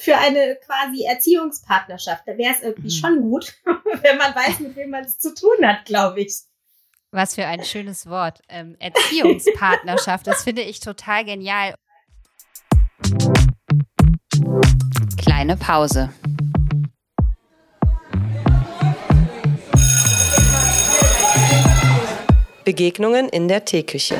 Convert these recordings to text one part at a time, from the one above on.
für eine quasi Erziehungspartnerschaft. Da wäre es irgendwie mhm. schon gut, wenn man weiß, mit wem man es zu tun hat, glaube ich. Was für ein schönes Wort. Ähm, Erziehungspartnerschaft, das finde ich total genial. Kleine Pause. Begegnungen in der Teeküche.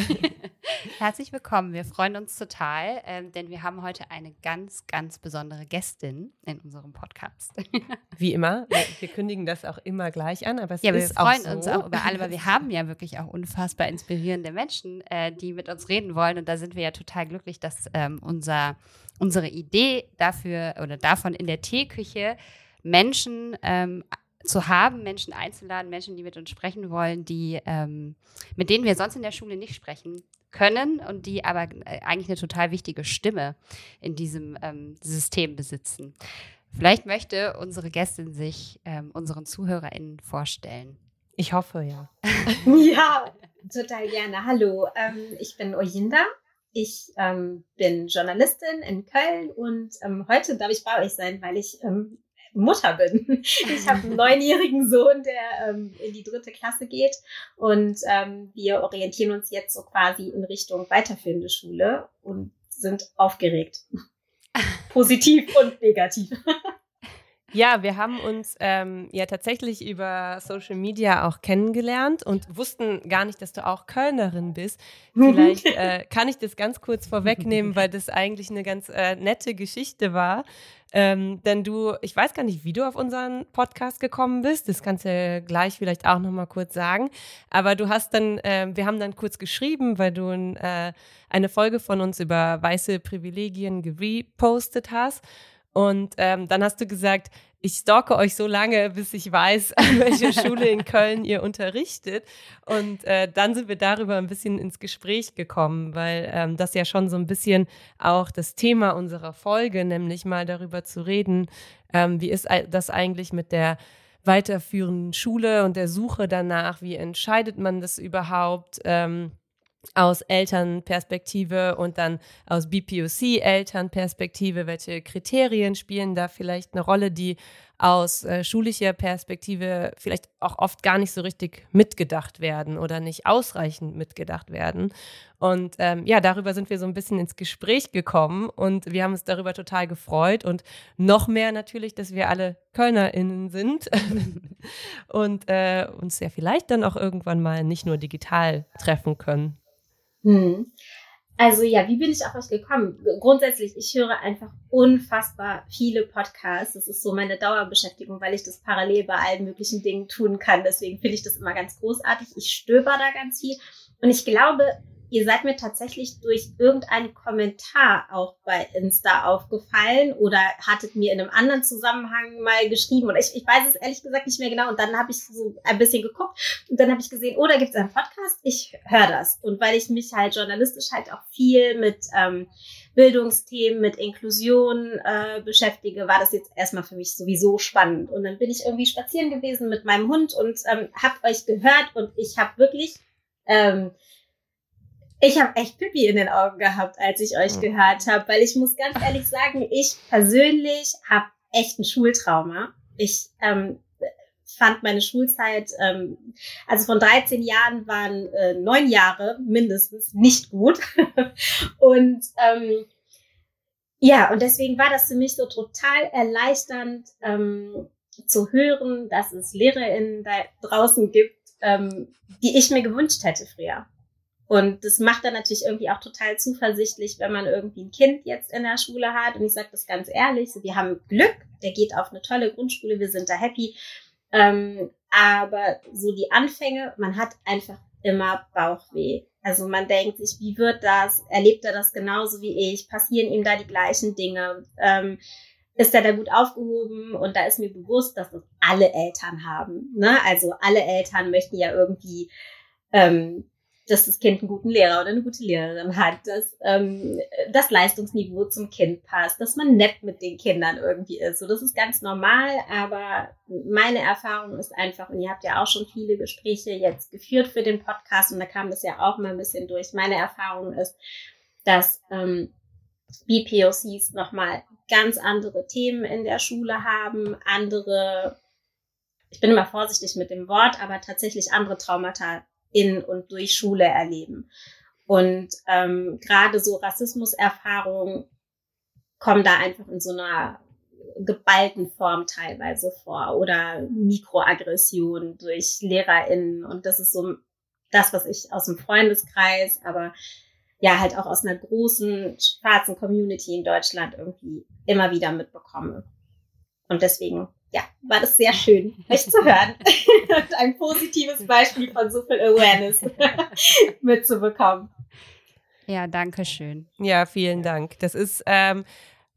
Herzlich willkommen. Wir freuen uns total, ähm, denn wir haben heute eine ganz, ganz besondere Gästin in unserem Podcast. Wie immer. Wir, wir kündigen das auch immer gleich an, aber es ja, ist wir freuen auch so. uns auch über alle, weil wir haben ja wirklich auch unfassbar inspirierende Menschen, äh, die mit uns reden wollen. Und da sind wir ja total glücklich, dass ähm, unser, unsere Idee dafür oder davon in der Teeküche Menschen ähm, zu haben, Menschen einzuladen, Menschen, die mit uns sprechen wollen, die ähm, mit denen wir sonst in der Schule nicht sprechen können und die aber äh, eigentlich eine total wichtige Stimme in diesem ähm, System besitzen. Vielleicht möchte unsere Gästin sich ähm, unseren ZuhörerInnen vorstellen. Ich hoffe, ja. ja, total gerne. Hallo, ähm, ich bin Oyinda. Ich ähm, bin Journalistin in Köln und ähm, heute darf ich bei euch sein, weil ich ähm, Mutter bin. Ich habe einen neunjährigen Sohn, der ähm, in die dritte Klasse geht und ähm, wir orientieren uns jetzt so quasi in Richtung weiterführende Schule und sind aufgeregt. Positiv und negativ. Ja, wir haben uns ähm, ja tatsächlich über Social Media auch kennengelernt und wussten gar nicht, dass du auch Kölnerin bist. Vielleicht äh, kann ich das ganz kurz vorwegnehmen, weil das eigentlich eine ganz äh, nette Geschichte war. Ähm, denn du, ich weiß gar nicht, wie du auf unseren Podcast gekommen bist. Das kannst du gleich vielleicht auch noch mal kurz sagen. Aber du hast dann, äh, wir haben dann kurz geschrieben, weil du äh, eine Folge von uns über weiße Privilegien gepostet hast. Und ähm, dann hast du gesagt, ich stalke euch so lange, bis ich weiß, an welcher Schule in Köln ihr unterrichtet. Und äh, dann sind wir darüber ein bisschen ins Gespräch gekommen, weil ähm, das ja schon so ein bisschen auch das Thema unserer Folge, nämlich mal darüber zu reden, ähm, wie ist das eigentlich mit der weiterführenden Schule und der Suche danach, wie entscheidet man das überhaupt? Ähm, aus Elternperspektive und dann aus BPOC-Elternperspektive, welche Kriterien spielen da vielleicht eine Rolle, die aus äh, schulischer Perspektive vielleicht auch oft gar nicht so richtig mitgedacht werden oder nicht ausreichend mitgedacht werden. Und ähm, ja, darüber sind wir so ein bisschen ins Gespräch gekommen und wir haben uns darüber total gefreut und noch mehr natürlich, dass wir alle KölnerInnen sind und äh, uns ja vielleicht dann auch irgendwann mal nicht nur digital treffen können. Hm. Also ja, wie bin ich auf euch gekommen? Grundsätzlich, ich höre einfach unfassbar viele Podcasts. Das ist so meine Dauerbeschäftigung, weil ich das parallel bei allen möglichen Dingen tun kann. Deswegen finde ich das immer ganz großartig. Ich stöber da ganz viel. Und ich glaube, ihr seid mir tatsächlich durch irgendeinen Kommentar auch bei Insta aufgefallen oder hattet mir in einem anderen Zusammenhang mal geschrieben oder ich, ich weiß es ehrlich gesagt nicht mehr genau und dann habe ich so ein bisschen geguckt und dann habe ich gesehen, oh, da gibt es einen Podcast, ich höre das. Und weil ich mich halt journalistisch halt auch viel mit ähm, Bildungsthemen, mit Inklusion äh, beschäftige, war das jetzt erstmal für mich sowieso spannend. Und dann bin ich irgendwie spazieren gewesen mit meinem Hund und ähm, habe euch gehört und ich habe wirklich ähm, ich habe echt Pipi in den Augen gehabt, als ich euch gehört habe, weil ich muss ganz ehrlich sagen, ich persönlich habe echt ein Schultrauma. Ich ähm, fand meine Schulzeit, ähm, also von 13 Jahren waren äh, neun Jahre mindestens nicht gut. und ähm, ja, und deswegen war das für mich so total erleichternd ähm, zu hören, dass es LehrerInnen da draußen gibt, ähm, die ich mir gewünscht hätte früher. Und das macht dann natürlich irgendwie auch total zuversichtlich, wenn man irgendwie ein Kind jetzt in der Schule hat. Und ich sage das ganz ehrlich, so, wir haben Glück, der geht auf eine tolle Grundschule, wir sind da happy. Ähm, aber so die Anfänge, man hat einfach immer Bauchweh. Also man denkt sich, wie wird das? Erlebt er das genauso wie ich? Passieren ihm da die gleichen Dinge? Ähm, ist er da gut aufgehoben? Und da ist mir bewusst, dass das alle Eltern haben. Ne? Also alle Eltern möchten ja irgendwie ähm, dass das Kind einen guten Lehrer oder eine gute Lehrerin hat, dass ähm, das Leistungsniveau zum Kind passt, dass man nett mit den Kindern irgendwie ist. So, das ist ganz normal, aber meine Erfahrung ist einfach, und ihr habt ja auch schon viele Gespräche jetzt geführt für den Podcast und da kam das ja auch mal ein bisschen durch. Meine Erfahrung ist, dass ähm, BPOCs nochmal ganz andere Themen in der Schule haben, andere, ich bin immer vorsichtig mit dem Wort, aber tatsächlich andere Traumata in und durch Schule erleben. Und ähm, gerade so Rassismuserfahrungen kommen da einfach in so einer geballten Form teilweise vor oder Mikroaggression durch LehrerInnen. Und das ist so das, was ich aus dem Freundeskreis, aber ja halt auch aus einer großen schwarzen Community in Deutschland irgendwie immer wieder mitbekomme. Und deswegen, ja, war das sehr schön, euch zu hören und ein positives Beispiel von so viel Awareness mitzubekommen. Ja, danke schön. Ja, vielen Dank. Das ist, ähm,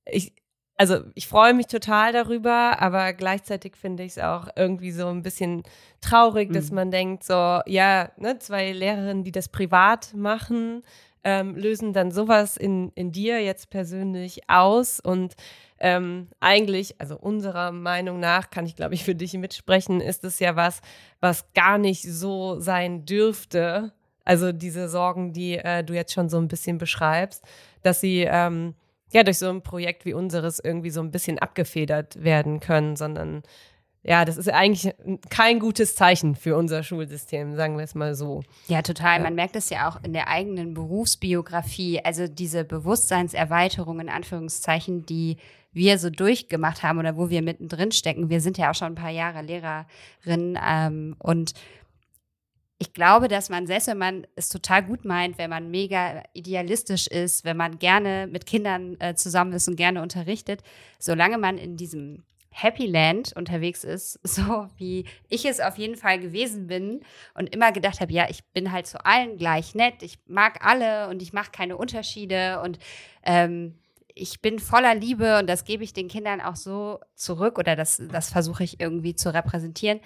ich, also ich freue mich total darüber, aber gleichzeitig finde ich es auch irgendwie so ein bisschen traurig, mhm. dass man denkt, so, ja, ne, zwei Lehrerinnen, die das privat machen, ähm, lösen dann sowas in, in dir jetzt persönlich aus und ähm, eigentlich, also unserer Meinung nach, kann ich glaube ich für dich mitsprechen, ist es ja was, was gar nicht so sein dürfte. Also diese Sorgen, die äh, du jetzt schon so ein bisschen beschreibst, dass sie ähm, ja durch so ein Projekt wie unseres irgendwie so ein bisschen abgefedert werden können, sondern ja, das ist eigentlich kein gutes Zeichen für unser Schulsystem, sagen wir es mal so. Ja, total. Man merkt es ja auch in der eigenen Berufsbiografie. Also diese Bewusstseinserweiterung in Anführungszeichen, die wir so durchgemacht haben oder wo wir mittendrin stecken. Wir sind ja auch schon ein paar Jahre Lehrerin ähm, und ich glaube, dass man, selbst wenn man es total gut meint, wenn man mega idealistisch ist, wenn man gerne mit Kindern äh, zusammen ist und gerne unterrichtet, solange man in diesem Happy Land unterwegs ist, so wie ich es auf jeden Fall gewesen bin und immer gedacht habe, ja, ich bin halt zu allen gleich nett, ich mag alle und ich mache keine Unterschiede und ähm, ich bin voller Liebe und das gebe ich den Kindern auch so zurück oder das, das versuche ich irgendwie zu repräsentieren,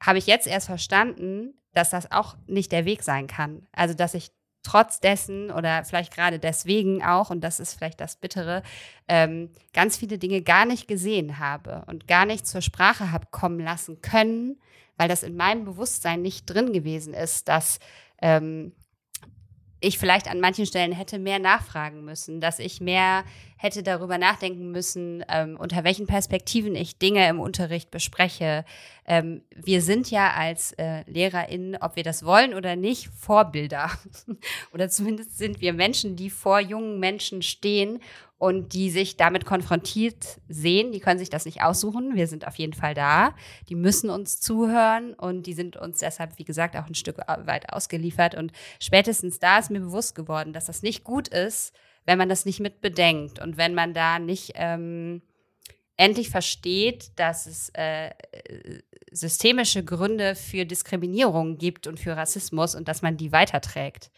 habe ich jetzt erst verstanden, dass das auch nicht der Weg sein kann. Also, dass ich trotz dessen oder vielleicht gerade deswegen auch, und das ist vielleicht das Bittere, ähm, ganz viele Dinge gar nicht gesehen habe und gar nicht zur Sprache habe kommen lassen können, weil das in meinem Bewusstsein nicht drin gewesen ist, dass ähm, ich vielleicht an manchen Stellen hätte mehr nachfragen müssen, dass ich mehr hätte darüber nachdenken müssen, ähm, unter welchen Perspektiven ich Dinge im Unterricht bespreche. Ähm, wir sind ja als äh, LehrerInnen, ob wir das wollen oder nicht, Vorbilder. oder zumindest sind wir Menschen, die vor jungen Menschen stehen und die sich damit konfrontiert sehen. Die können sich das nicht aussuchen. Wir sind auf jeden Fall da. Die müssen uns zuhören und die sind uns deshalb, wie gesagt, auch ein Stück weit ausgeliefert. Und spätestens da ist mir bewusst geworden, dass das nicht gut ist, wenn man das nicht mit bedenkt und wenn man da nicht ähm, endlich versteht, dass es äh, systemische Gründe für Diskriminierung gibt und für Rassismus und dass man die weiterträgt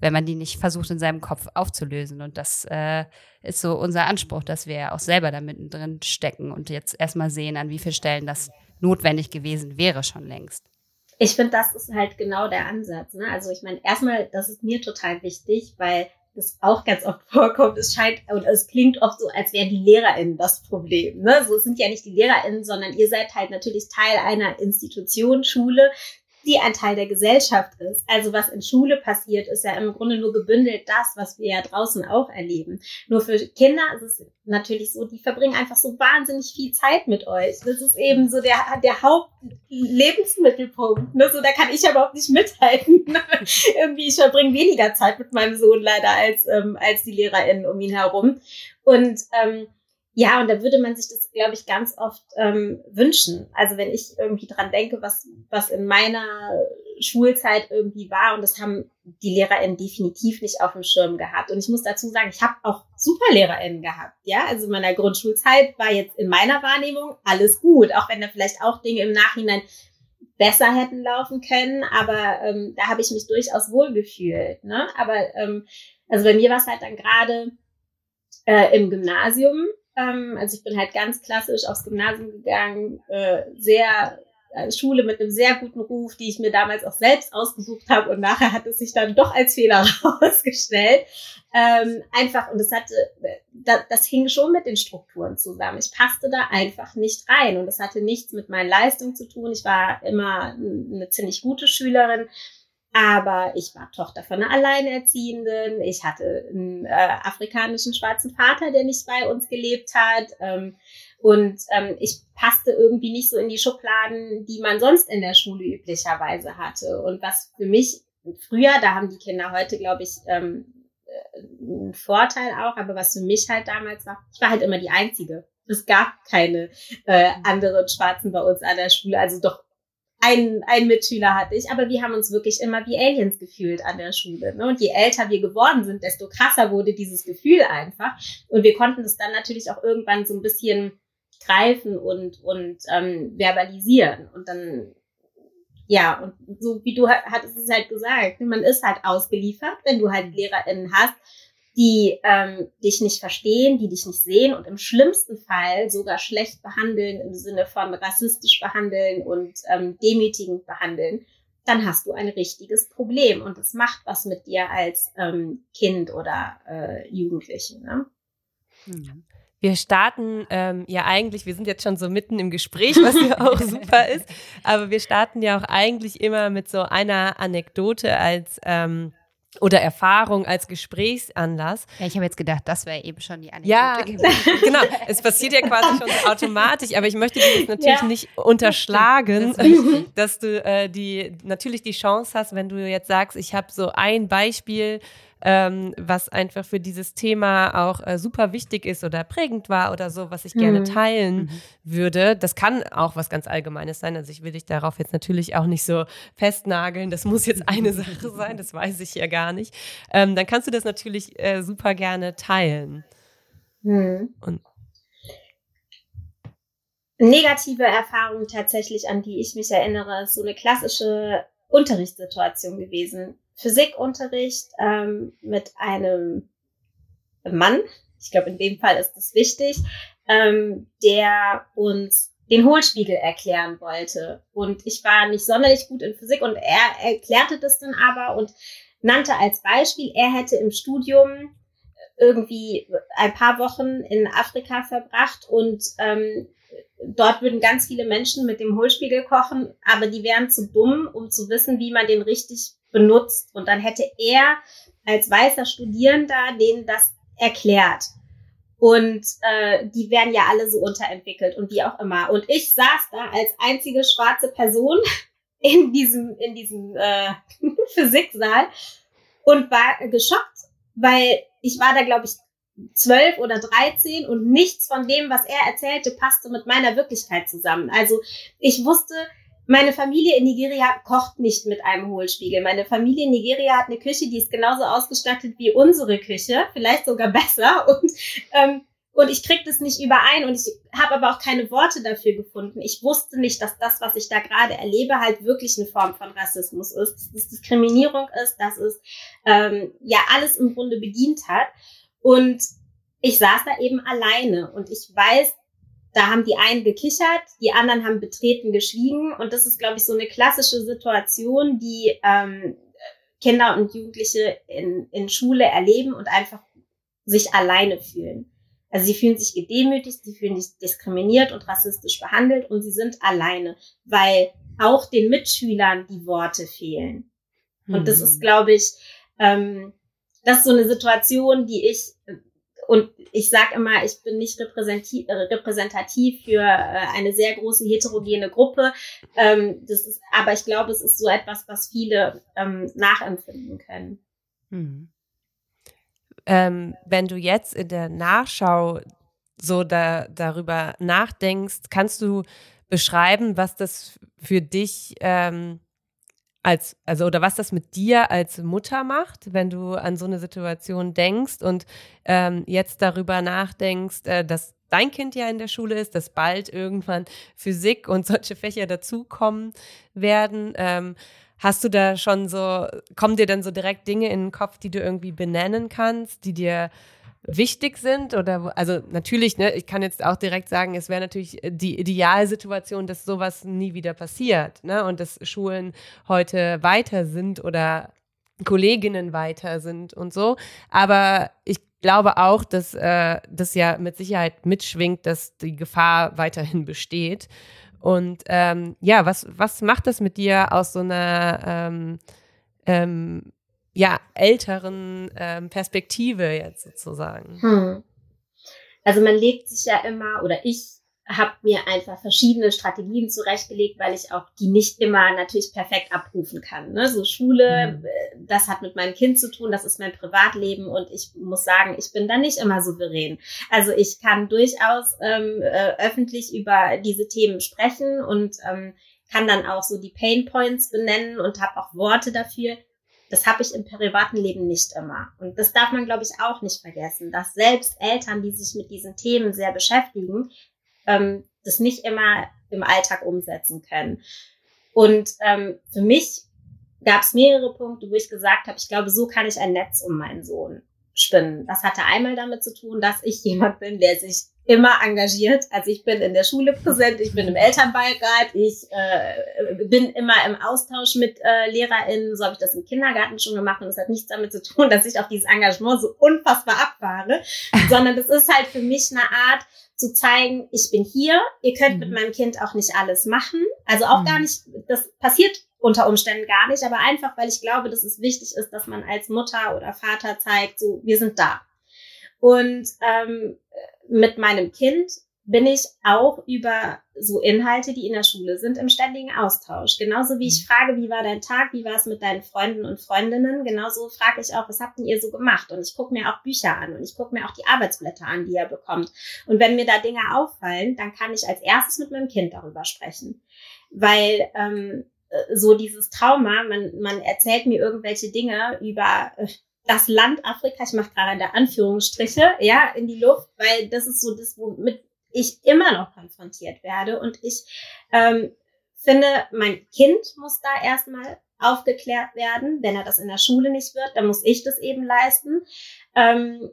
wenn man die nicht versucht, in seinem Kopf aufzulösen. Und das äh, ist so unser Anspruch, dass wir auch selber da mittendrin stecken und jetzt erstmal sehen, an wie vielen Stellen das notwendig gewesen wäre schon längst. Ich finde, das ist halt genau der Ansatz. Ne? Also ich meine, erstmal, das ist mir total wichtig, weil das auch ganz oft vorkommt. Es scheint und es klingt oft so, als wären die LehrerInnen das Problem. Ne? So es sind ja nicht die LehrerInnen, sondern ihr seid halt natürlich Teil einer Institution, Schule, die ein Teil der Gesellschaft ist. Also was in Schule passiert, ist ja im Grunde nur gebündelt das, was wir ja draußen auch erleben. Nur für Kinder ist es natürlich so, die verbringen einfach so wahnsinnig viel Zeit mit euch. Das ist eben so der, der Hauptlebensmittelpunkt. Ne? So, da kann ich ja überhaupt nicht mithalten. Irgendwie, ich verbringe weniger Zeit mit meinem Sohn leider als, ähm, als die LehrerInnen um ihn herum. Und ähm, ja, und da würde man sich das, glaube ich, ganz oft ähm, wünschen. Also wenn ich irgendwie dran denke, was, was in meiner Schulzeit irgendwie war, und das haben die LehrerInnen definitiv nicht auf dem Schirm gehabt. Und ich muss dazu sagen, ich habe auch super LehrerInnen gehabt. Ja, also in meiner Grundschulzeit war jetzt in meiner Wahrnehmung alles gut, auch wenn da vielleicht auch Dinge im Nachhinein besser hätten laufen können, aber ähm, da habe ich mich durchaus wohlgefühlt. Ne? Aber ähm, also bei mir war es halt dann gerade äh, im Gymnasium also ich bin halt ganz klassisch aufs Gymnasium gegangen, äh, sehr äh, Schule mit einem sehr guten Ruf, die ich mir damals auch selbst ausgesucht habe und nachher hat es sich dann doch als Fehler herausgestellt. Ähm, einfach, und das hatte, das, das hing schon mit den Strukturen zusammen. Ich passte da einfach nicht rein und das hatte nichts mit meinen Leistungen zu tun. Ich war immer eine ziemlich gute Schülerin. Aber ich war Tochter von einer Alleinerziehenden. Ich hatte einen äh, afrikanischen schwarzen Vater, der nicht bei uns gelebt hat. Ähm, und ähm, ich passte irgendwie nicht so in die Schubladen, die man sonst in der Schule üblicherweise hatte. Und was für mich früher, da haben die Kinder heute, glaube ich, ähm, äh, einen Vorteil auch, aber was für mich halt damals war, ich war halt immer die Einzige. Es gab keine äh, anderen Schwarzen bei uns an der Schule, also doch einen, einen Mitschüler hatte ich, aber wir haben uns wirklich immer wie Aliens gefühlt an der Schule. Ne? Und je älter wir geworden sind, desto krasser wurde dieses Gefühl einfach. Und wir konnten es dann natürlich auch irgendwann so ein bisschen greifen und, und ähm, verbalisieren. Und dann, ja, und so wie du hattest es halt gesagt, man ist halt ausgeliefert, wenn du halt LehrerInnen hast, die ähm, dich nicht verstehen, die dich nicht sehen und im schlimmsten Fall sogar schlecht behandeln im Sinne von rassistisch behandeln und ähm, demütigend behandeln, dann hast du ein richtiges Problem und es macht was mit dir als ähm, Kind oder äh, Jugendlichen. Ne? Mhm. Wir starten ähm, ja eigentlich, wir sind jetzt schon so mitten im Gespräch, was ja auch super ist, aber wir starten ja auch eigentlich immer mit so einer Anekdote als ähm, oder Erfahrung als Gesprächsanlass. Ja, ich habe jetzt gedacht, das wäre eben schon die Anekdote. Ja, gewesen. genau. Es passiert ja quasi schon so automatisch, aber ich möchte dir jetzt natürlich ja. nicht unterschlagen, das dass du äh, die natürlich die Chance hast, wenn du jetzt sagst, ich habe so ein Beispiel ähm, was einfach für dieses Thema auch äh, super wichtig ist oder prägend war oder so, was ich gerne mhm. teilen mhm. würde. Das kann auch was ganz Allgemeines sein. Also ich will dich darauf jetzt natürlich auch nicht so festnageln. Das muss jetzt eine Sache sein, das weiß ich ja gar nicht. Ähm, dann kannst du das natürlich äh, super gerne teilen. Mhm. Und Negative Erfahrung tatsächlich, an die ich mich erinnere, ist so eine klassische Unterrichtssituation gewesen. Physikunterricht ähm, mit einem Mann, ich glaube in dem Fall ist das wichtig, ähm, der uns den Hohlspiegel erklären wollte. Und ich war nicht sonderlich gut in Physik und er erklärte das dann aber und nannte als Beispiel, er hätte im Studium irgendwie ein paar Wochen in Afrika verbracht und ähm, dort würden ganz viele Menschen mit dem Hohlspiegel kochen, aber die wären zu dumm, um zu wissen, wie man den richtig benutzt. Und dann hätte er als weißer Studierender denen das erklärt. Und äh, die werden ja alle so unterentwickelt und wie auch immer. Und ich saß da als einzige schwarze Person in diesem, in diesem äh, Physiksaal und war geschockt, weil ich war da, glaube ich, zwölf oder dreizehn und nichts von dem, was er erzählte, passte mit meiner Wirklichkeit zusammen. Also ich wusste, meine Familie in Nigeria kocht nicht mit einem Hohlspiegel. Meine Familie in Nigeria hat eine Küche, die ist genauso ausgestattet wie unsere Küche, vielleicht sogar besser. Und, ähm, und ich krieg das nicht überein und ich habe aber auch keine Worte dafür gefunden. Ich wusste nicht, dass das, was ich da gerade erlebe, halt wirklich eine Form von Rassismus ist, dass es Diskriminierung ist, dass es ähm, ja alles im Grunde bedient hat. Und ich saß da eben alleine und ich weiß, da haben die einen gekichert, die anderen haben betreten geschwiegen. Und das ist, glaube ich, so eine klassische Situation, die ähm, Kinder und Jugendliche in, in Schule erleben und einfach sich alleine fühlen. Also sie fühlen sich gedemütigt, sie fühlen sich diskriminiert und rassistisch behandelt und sie sind alleine, weil auch den Mitschülern die Worte fehlen. Und das ist, mhm. glaube ich, ähm, das ist so eine Situation, die ich und ich sage immer, ich bin nicht repräsentativ, repräsentativ für äh, eine sehr große heterogene Gruppe. Ähm, das ist, aber ich glaube, es ist so etwas, was viele ähm, nachempfinden können. Hm. Ähm, wenn du jetzt in der Nachschau so da, darüber nachdenkst, kannst du beschreiben, was das für dich ähm, als, also oder was das mit dir als Mutter macht, wenn du an so eine Situation denkst und ähm, jetzt darüber nachdenkst, äh, dass dein Kind ja in der Schule ist, dass bald irgendwann Physik und solche Fächer dazukommen werden. Ähm, hast du da schon so, kommen dir dann so direkt Dinge in den Kopf, die du irgendwie benennen kannst, die dir wichtig sind oder also natürlich, ne, ich kann jetzt auch direkt sagen, es wäre natürlich die Idealsituation, dass sowas nie wieder passiert, ne, und dass Schulen heute weiter sind oder Kolleginnen weiter sind und so. Aber ich glaube auch, dass äh, das ja mit Sicherheit mitschwingt, dass die Gefahr weiterhin besteht. Und ähm, ja, was, was macht das mit dir aus so einer ähm, ähm, ja, älteren ähm, Perspektive jetzt sozusagen? Hm. Also man legt sich ja immer, oder ich habe mir einfach verschiedene Strategien zurechtgelegt, weil ich auch die nicht immer natürlich perfekt abrufen kann. Ne? So Schule, mhm. Das hat mit meinem Kind zu tun, das ist mein Privatleben und ich muss sagen, ich bin da nicht immer souverän. Also ich kann durchaus ähm, äh, öffentlich über diese Themen sprechen und ähm, kann dann auch so die Pain Points benennen und habe auch Worte dafür. Das habe ich im privaten Leben nicht immer. Und das darf man, glaube ich, auch nicht vergessen, dass selbst Eltern, die sich mit diesen Themen sehr beschäftigen, ähm, das nicht immer im Alltag umsetzen können. Und ähm, für mich gab es mehrere Punkte, wo ich gesagt habe, ich glaube, so kann ich ein Netz um meinen Sohn spinnen. Das hatte einmal damit zu tun, dass ich jemand bin, der sich immer engagiert. Also ich bin in der Schule präsent, ich bin im Elternbeirat, ich äh, bin immer im Austausch mit äh, LehrerInnen. So habe ich das im Kindergarten schon gemacht und es hat nichts damit zu tun, dass ich auf dieses Engagement so unfassbar abfahre, sondern das ist halt für mich eine Art, zu zeigen, ich bin hier, ihr könnt mhm. mit meinem Kind auch nicht alles machen. Also auch mhm. gar nicht, das passiert unter Umständen gar nicht, aber einfach, weil ich glaube, dass es wichtig ist, dass man als Mutter oder Vater zeigt, so, wir sind da. Und ähm, mit meinem Kind bin ich auch über so Inhalte, die in der Schule sind, im ständigen Austausch. Genauso wie ich mhm. frage, wie war dein Tag, wie war es mit deinen Freunden und Freundinnen, genauso frage ich auch, was habt denn ihr so gemacht? Und ich gucke mir auch Bücher an und ich gucke mir auch die Arbeitsblätter an, die er bekommt. Und wenn mir da Dinge auffallen, dann kann ich als erstes mit meinem Kind darüber sprechen. Weil ähm, so dieses Trauma, man, man erzählt mir irgendwelche Dinge über äh, das Land Afrika, ich mache gerade da Anführungsstriche, ja, in die Luft, weil das ist so das, womit ich immer noch konfrontiert werde. Und ich ähm, finde, mein Kind muss da erstmal aufgeklärt werden. Wenn er das in der Schule nicht wird, dann muss ich das eben leisten. Ähm,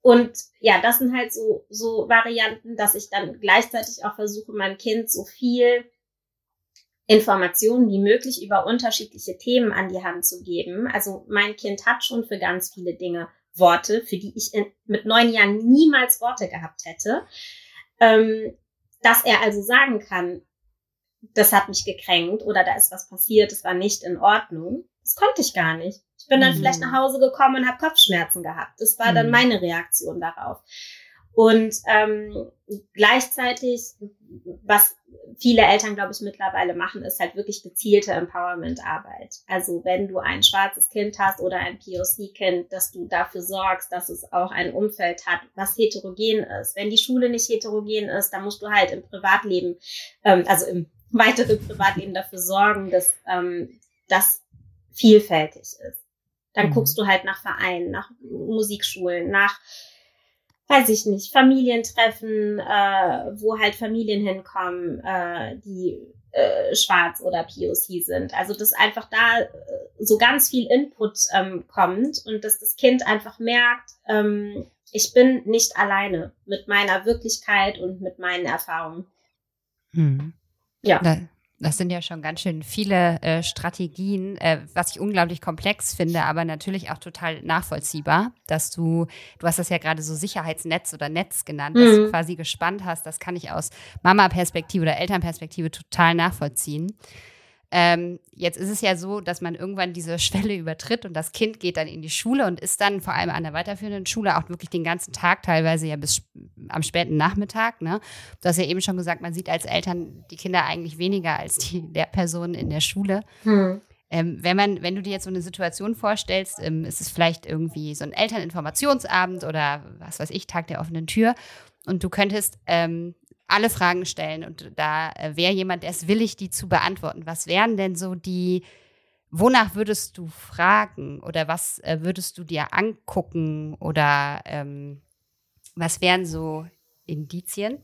und ja, das sind halt so, so Varianten, dass ich dann gleichzeitig auch versuche, meinem Kind so viel Informationen wie möglich über unterschiedliche Themen an die Hand zu geben. Also mein Kind hat schon für ganz viele Dinge Worte, für die ich in, mit neun Jahren niemals Worte gehabt hätte ähm, dass er also sagen kann, das hat mich gekränkt oder da ist was passiert, das war nicht in Ordnung. Das konnte ich gar nicht. Ich bin dann mhm. vielleicht nach Hause gekommen und habe Kopfschmerzen gehabt. Das war mhm. dann meine Reaktion darauf. Und ähm, gleichzeitig, was viele Eltern, glaube ich, mittlerweile machen, ist halt wirklich gezielte Empowerment-Arbeit. Also wenn du ein schwarzes Kind hast oder ein POC-Kind, dass du dafür sorgst, dass es auch ein Umfeld hat, was heterogen ist. Wenn die Schule nicht heterogen ist, dann musst du halt im Privatleben, ähm, also im weiteren Privatleben dafür sorgen, dass ähm, das vielfältig ist. Dann mhm. guckst du halt nach Vereinen, nach Musikschulen, nach weiß ich nicht, Familientreffen, äh, wo halt Familien hinkommen, äh, die äh, schwarz oder POC sind. Also dass einfach da äh, so ganz viel Input ähm, kommt und dass das Kind einfach merkt, ähm, ich bin nicht alleine mit meiner Wirklichkeit und mit meinen Erfahrungen. Hm. Ja. Das sind ja schon ganz schön viele äh, Strategien, äh, was ich unglaublich komplex finde, aber natürlich auch total nachvollziehbar, dass du, du hast das ja gerade so Sicherheitsnetz oder Netz genannt, mhm. dass du quasi gespannt hast. Das kann ich aus Mama-Perspektive oder Elternperspektive total nachvollziehen. Ähm, jetzt ist es ja so, dass man irgendwann diese Schwelle übertritt und das Kind geht dann in die Schule und ist dann vor allem an der weiterführenden Schule auch wirklich den ganzen Tag, teilweise ja bis am späten Nachmittag. Ne? Du hast ja eben schon gesagt, man sieht als Eltern die Kinder eigentlich weniger als die Lehrpersonen in der Schule. Hm. Ähm, wenn man, wenn du dir jetzt so eine Situation vorstellst, ähm, ist es vielleicht irgendwie so ein Elterninformationsabend oder was weiß ich, Tag der offenen Tür und du könntest ähm, alle Fragen stellen und da äh, wäre jemand, der ist willig, die zu beantworten. Was wären denn so die, wonach würdest du fragen oder was äh, würdest du dir angucken oder ähm, was wären so Indizien,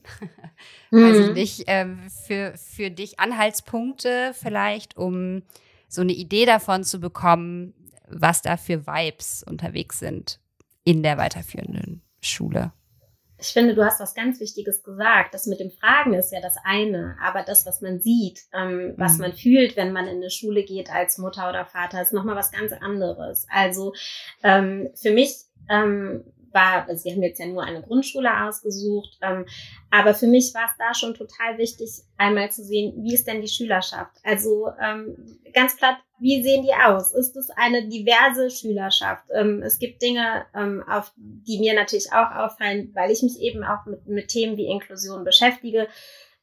weiß ich mhm. nicht, äh, für, für dich Anhaltspunkte vielleicht, um so eine Idee davon zu bekommen, was da für Vibes unterwegs sind in der weiterführenden Schule? Ich finde, du hast was ganz Wichtiges gesagt. Das mit dem Fragen ist ja das eine, aber das, was man sieht, ähm, was mhm. man fühlt, wenn man in eine Schule geht als Mutter oder Vater, ist nochmal was ganz anderes. Also ähm, für mich ähm, war, also wir haben jetzt ja nur eine Grundschule ausgesucht, ähm, aber für mich war es da schon total wichtig, einmal zu sehen, wie ist denn die Schülerschaft? Also ähm, ganz platt, wie sehen die aus? Ist es eine diverse Schülerschaft? Ähm, es gibt Dinge, ähm, auf die mir natürlich auch auffallen, weil ich mich eben auch mit, mit Themen wie Inklusion beschäftige.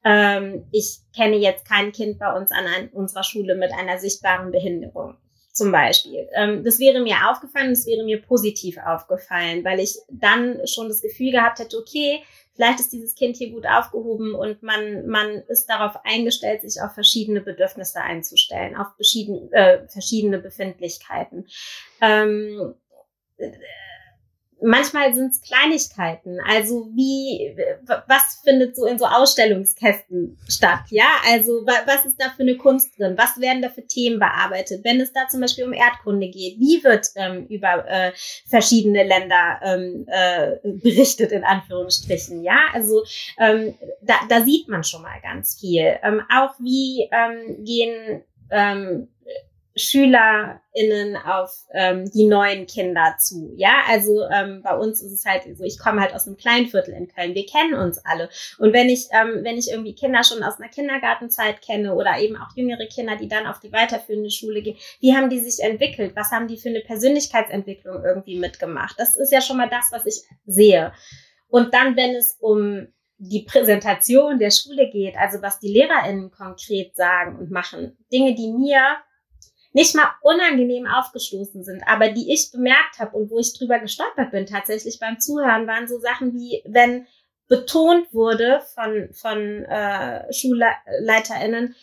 Ähm, ich kenne jetzt kein Kind bei uns an ein, unserer Schule mit einer sichtbaren Behinderung zum Beispiel. Ähm, das wäre mir aufgefallen, das wäre mir positiv aufgefallen, weil ich dann schon das Gefühl gehabt hätte, okay, vielleicht ist dieses Kind hier gut aufgehoben und man, man ist darauf eingestellt, sich auf verschiedene Bedürfnisse einzustellen, auf verschiedene, äh, verschiedene Befindlichkeiten. Ähm, manchmal sind es Kleinigkeiten. Also wie, was findet so in so Ausstellungskästen statt? Ja, also was ist da für eine Kunst drin? Was werden da für Themen bearbeitet? Wenn es da zum Beispiel um Erdkunde geht, wie wird ähm, über äh, verschiedene Länder ähm, äh, berichtet in Anführungsstrichen? Ja, also ähm, da, da sieht man schon mal ganz viel. Ähm, auch wie ähm, gehen ähm, SchülerInnen auf ähm, die neuen Kinder zu. Ja, also ähm, bei uns ist es halt so, ich komme halt aus einem Kleinviertel in Köln. Wir kennen uns alle. Und wenn ich, ähm, wenn ich irgendwie Kinder schon aus einer Kindergartenzeit kenne oder eben auch jüngere Kinder, die dann auf die weiterführende Schule gehen, wie haben die sich entwickelt? Was haben die für eine Persönlichkeitsentwicklung irgendwie mitgemacht? Das ist ja schon mal das, was ich sehe. Und dann, wenn es um die Präsentation der Schule geht, also was die LehrerInnen konkret sagen und machen, Dinge, die mir nicht mal unangenehm aufgestoßen sind, aber die ich bemerkt habe und wo ich drüber gestolpert bin tatsächlich beim Zuhören, waren so Sachen wie, wenn betont wurde von, von äh, SchulleiterInnen,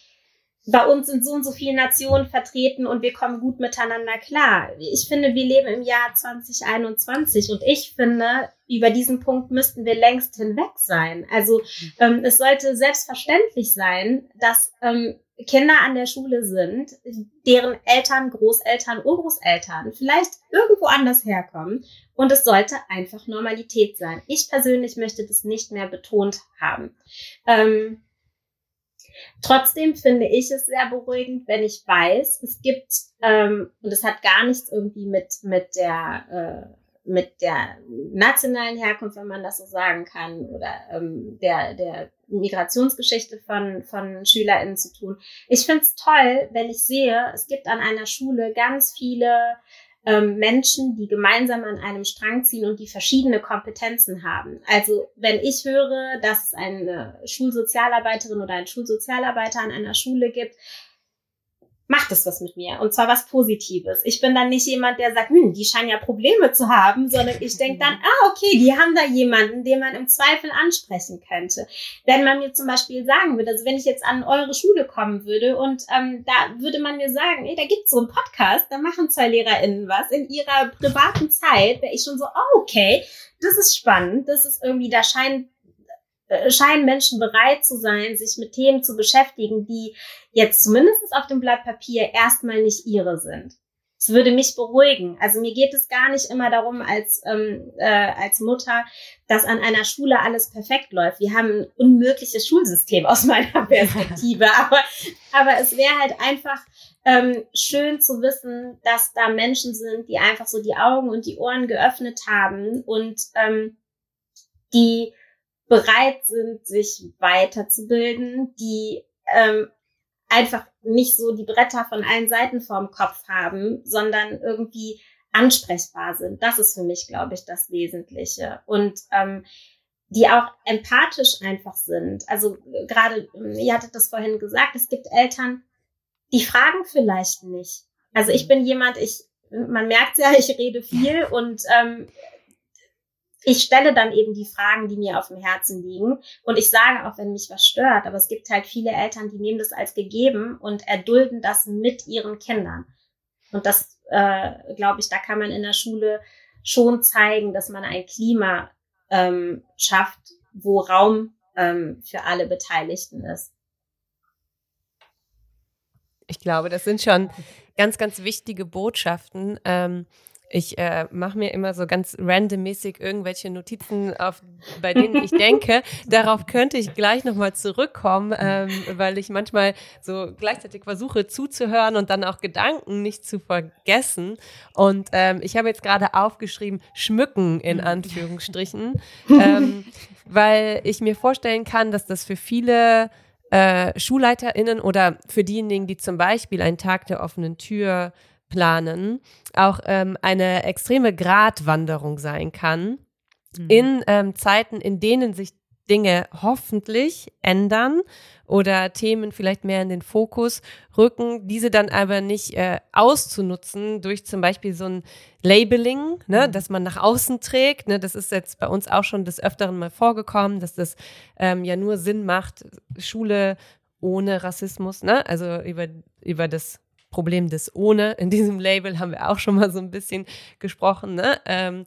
bei uns sind so und so viele Nationen vertreten und wir kommen gut miteinander klar. Ich finde, wir leben im Jahr 2021 und ich finde, über diesen Punkt müssten wir längst hinweg sein. Also ähm, es sollte selbstverständlich sein, dass ähm, Kinder an der Schule sind, deren Eltern, Großeltern, Urgroßeltern vielleicht irgendwo anders herkommen. Und es sollte einfach Normalität sein. Ich persönlich möchte das nicht mehr betont haben. Ähm, trotzdem finde ich es sehr beruhigend, wenn ich weiß, es gibt, ähm, und es hat gar nichts irgendwie mit, mit der, äh, mit der nationalen Herkunft, wenn man das so sagen kann, oder ähm, der, der Migrationsgeschichte von, von SchülerInnen zu tun. Ich finde es toll, wenn ich sehe, es gibt an einer Schule ganz viele ähm, Menschen, die gemeinsam an einem Strang ziehen und die verschiedene Kompetenzen haben. Also wenn ich höre, dass es eine Schulsozialarbeiterin oder einen Schulsozialarbeiter an einer Schule gibt, macht es was mit mir. Und zwar was Positives. Ich bin dann nicht jemand, der sagt, hm, die scheinen ja Probleme zu haben, sondern ich denke dann, ah, okay, die haben da jemanden, den man im Zweifel ansprechen könnte. Wenn man mir zum Beispiel sagen würde, also wenn ich jetzt an eure Schule kommen würde und ähm, da würde man mir sagen, ey, da gibt's so einen Podcast, da machen zwei LehrerInnen was in ihrer privaten Zeit, wäre ich schon so, oh, okay, das ist spannend, das ist irgendwie, da scheint scheinen Menschen bereit zu sein, sich mit Themen zu beschäftigen, die jetzt zumindest auf dem Blatt Papier erstmal nicht ihre sind. Es würde mich beruhigen. Also mir geht es gar nicht immer darum, als, ähm, äh, als Mutter, dass an einer Schule alles perfekt läuft. Wir haben ein unmögliches Schulsystem aus meiner Perspektive. aber, aber es wäre halt einfach ähm, schön zu wissen, dass da Menschen sind, die einfach so die Augen und die Ohren geöffnet haben und ähm, die bereit sind, sich weiterzubilden, die ähm, einfach nicht so die Bretter von allen Seiten vorm Kopf haben, sondern irgendwie ansprechbar sind. Das ist für mich, glaube ich, das Wesentliche. Und ähm, die auch empathisch einfach sind. Also gerade, ihr hattet das vorhin gesagt, es gibt Eltern, die fragen vielleicht nicht. Also ich bin jemand, ich, man merkt ja, ich rede viel und ähm, ich stelle dann eben die Fragen, die mir auf dem Herzen liegen. Und ich sage auch, wenn mich was stört. Aber es gibt halt viele Eltern, die nehmen das als gegeben und erdulden das mit ihren Kindern. Und das, äh, glaube ich, da kann man in der Schule schon zeigen, dass man ein Klima ähm, schafft, wo Raum ähm, für alle Beteiligten ist. Ich glaube, das sind schon ganz, ganz wichtige Botschaften. Ähm, ich äh, mache mir immer so ganz randommäßig irgendwelche Notizen, auf, bei denen ich denke, darauf könnte ich gleich nochmal zurückkommen, ähm, weil ich manchmal so gleichzeitig versuche zuzuhören und dann auch Gedanken nicht zu vergessen. Und ähm, ich habe jetzt gerade aufgeschrieben, schmücken in Anführungsstrichen, ähm, weil ich mir vorstellen kann, dass das für viele äh, SchulleiterInnen oder für diejenigen, die zum Beispiel einen Tag der offenen Tür planen, auch ähm, eine extreme Gratwanderung sein kann mhm. in ähm, Zeiten, in denen sich Dinge hoffentlich ändern oder Themen vielleicht mehr in den Fokus rücken, diese dann aber nicht äh, auszunutzen durch zum Beispiel so ein Labeling, ne, mhm. das man nach außen trägt. Ne, das ist jetzt bei uns auch schon des Öfteren mal vorgekommen, dass das ähm, ja nur Sinn macht, Schule ohne Rassismus, ne, also über, über das Problem des ohne. In diesem Label haben wir auch schon mal so ein bisschen gesprochen. Ne? Ähm,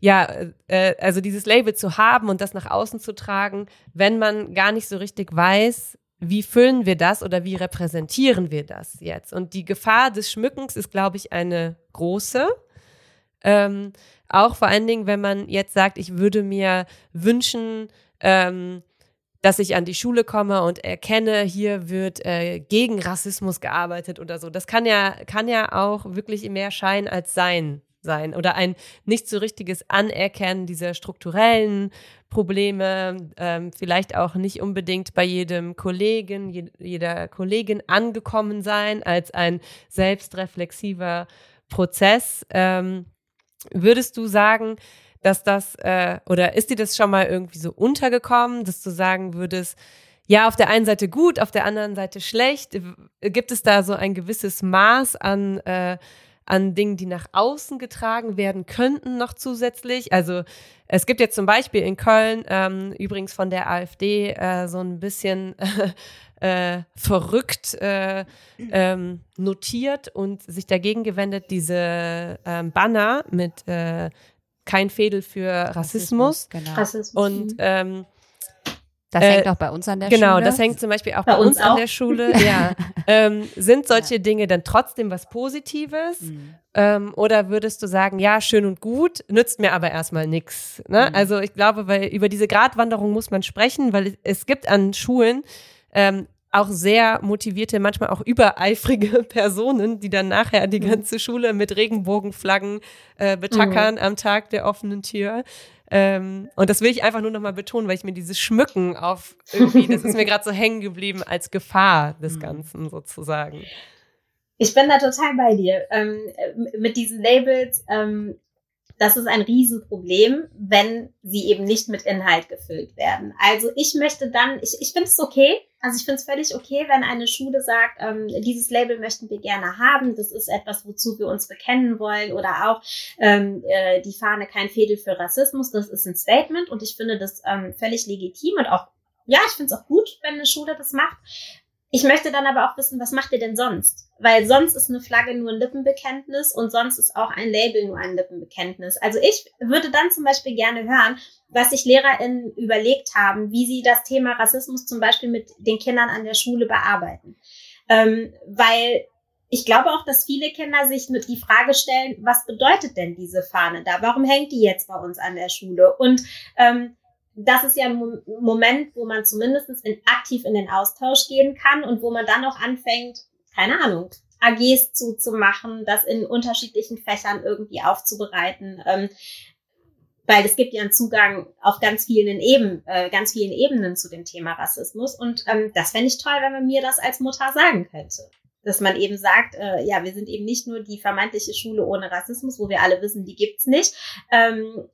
ja, äh, also dieses Label zu haben und das nach außen zu tragen, wenn man gar nicht so richtig weiß, wie füllen wir das oder wie repräsentieren wir das jetzt? Und die Gefahr des Schmückens ist, glaube ich, eine große. Ähm, auch vor allen Dingen, wenn man jetzt sagt, ich würde mir wünschen, ähm, dass ich an die Schule komme und erkenne, hier wird äh, gegen Rassismus gearbeitet oder so. Das kann ja, kann ja auch wirklich mehr Schein als Sein sein oder ein nicht so richtiges Anerkennen dieser strukturellen Probleme, ähm, vielleicht auch nicht unbedingt bei jedem Kollegen, je, jeder Kollegin angekommen sein als ein selbstreflexiver Prozess. Ähm, würdest du sagen, dass das, äh, oder ist dir das schon mal irgendwie so untergekommen, dass du sagen würdest, ja, auf der einen Seite gut, auf der anderen Seite schlecht? Gibt es da so ein gewisses Maß an, äh, an Dingen, die nach außen getragen werden könnten, noch zusätzlich? Also es gibt jetzt zum Beispiel in Köln, ähm, übrigens von der AfD, äh, so ein bisschen äh, verrückt äh, ähm, notiert und sich dagegen gewendet, diese ähm, Banner mit äh, kein Fädel für Rassismus. Rassismus genau. Rassismus. Und mhm. ähm, das hängt äh, auch bei uns an der genau, Schule. Genau, das hängt zum Beispiel auch bei, bei uns, uns auch. an der Schule. ja. ähm, sind solche ja. Dinge dann trotzdem was Positives? Mhm. Ähm, oder würdest du sagen, ja, schön und gut, nützt mir aber erstmal nichts? Ne? Mhm. Also ich glaube, weil über diese Gratwanderung muss man sprechen, weil es gibt an Schulen ähm, auch sehr motivierte, manchmal auch übereifrige Personen, die dann nachher die mhm. ganze Schule mit Regenbogenflaggen äh, betackern mhm. am Tag der offenen Tür. Ähm, und das will ich einfach nur nochmal betonen, weil ich mir dieses Schmücken auf irgendwie, das ist mir gerade so hängen geblieben als Gefahr des mhm. Ganzen sozusagen. Ich bin da total bei dir. Ähm, mit diesen Labels, ähm, das ist ein Riesenproblem, wenn sie eben nicht mit Inhalt gefüllt werden. Also ich möchte dann, ich, ich finde es okay, also ich finde es völlig okay, wenn eine Schule sagt, ähm, dieses Label möchten wir gerne haben, das ist etwas, wozu wir uns bekennen wollen. Oder auch ähm, äh, die Fahne kein Fädel für Rassismus, das ist ein Statement. Und ich finde das ähm, völlig legitim und auch ja, ich finde es auch gut, wenn eine Schule das macht. Ich möchte dann aber auch wissen, was macht ihr denn sonst? Weil sonst ist eine Flagge nur ein Lippenbekenntnis und sonst ist auch ein Label nur ein Lippenbekenntnis. Also ich würde dann zum Beispiel gerne hören, was sich LehrerInnen überlegt haben, wie sie das Thema Rassismus zum Beispiel mit den Kindern an der Schule bearbeiten. Ähm, weil ich glaube auch, dass viele Kinder sich mit die Frage stellen, was bedeutet denn diese Fahne da? Warum hängt die jetzt bei uns an der Schule? Und ähm, das ist ja ein Moment, wo man zumindest in, aktiv in den Austausch gehen kann und wo man dann auch anfängt, keine Ahnung, AGs zuzumachen, das in unterschiedlichen Fächern irgendwie aufzubereiten. Ähm, weil es gibt ja einen Zugang auf ganz vielen Ebenen, äh, ganz vielen Ebenen zu dem Thema Rassismus. Und ähm, das fände ich toll, wenn man mir das als Mutter sagen könnte. Dass man eben sagt, äh, ja, wir sind eben nicht nur die vermeintliche Schule ohne Rassismus, wo wir alle wissen, die gibt's nicht, ähm,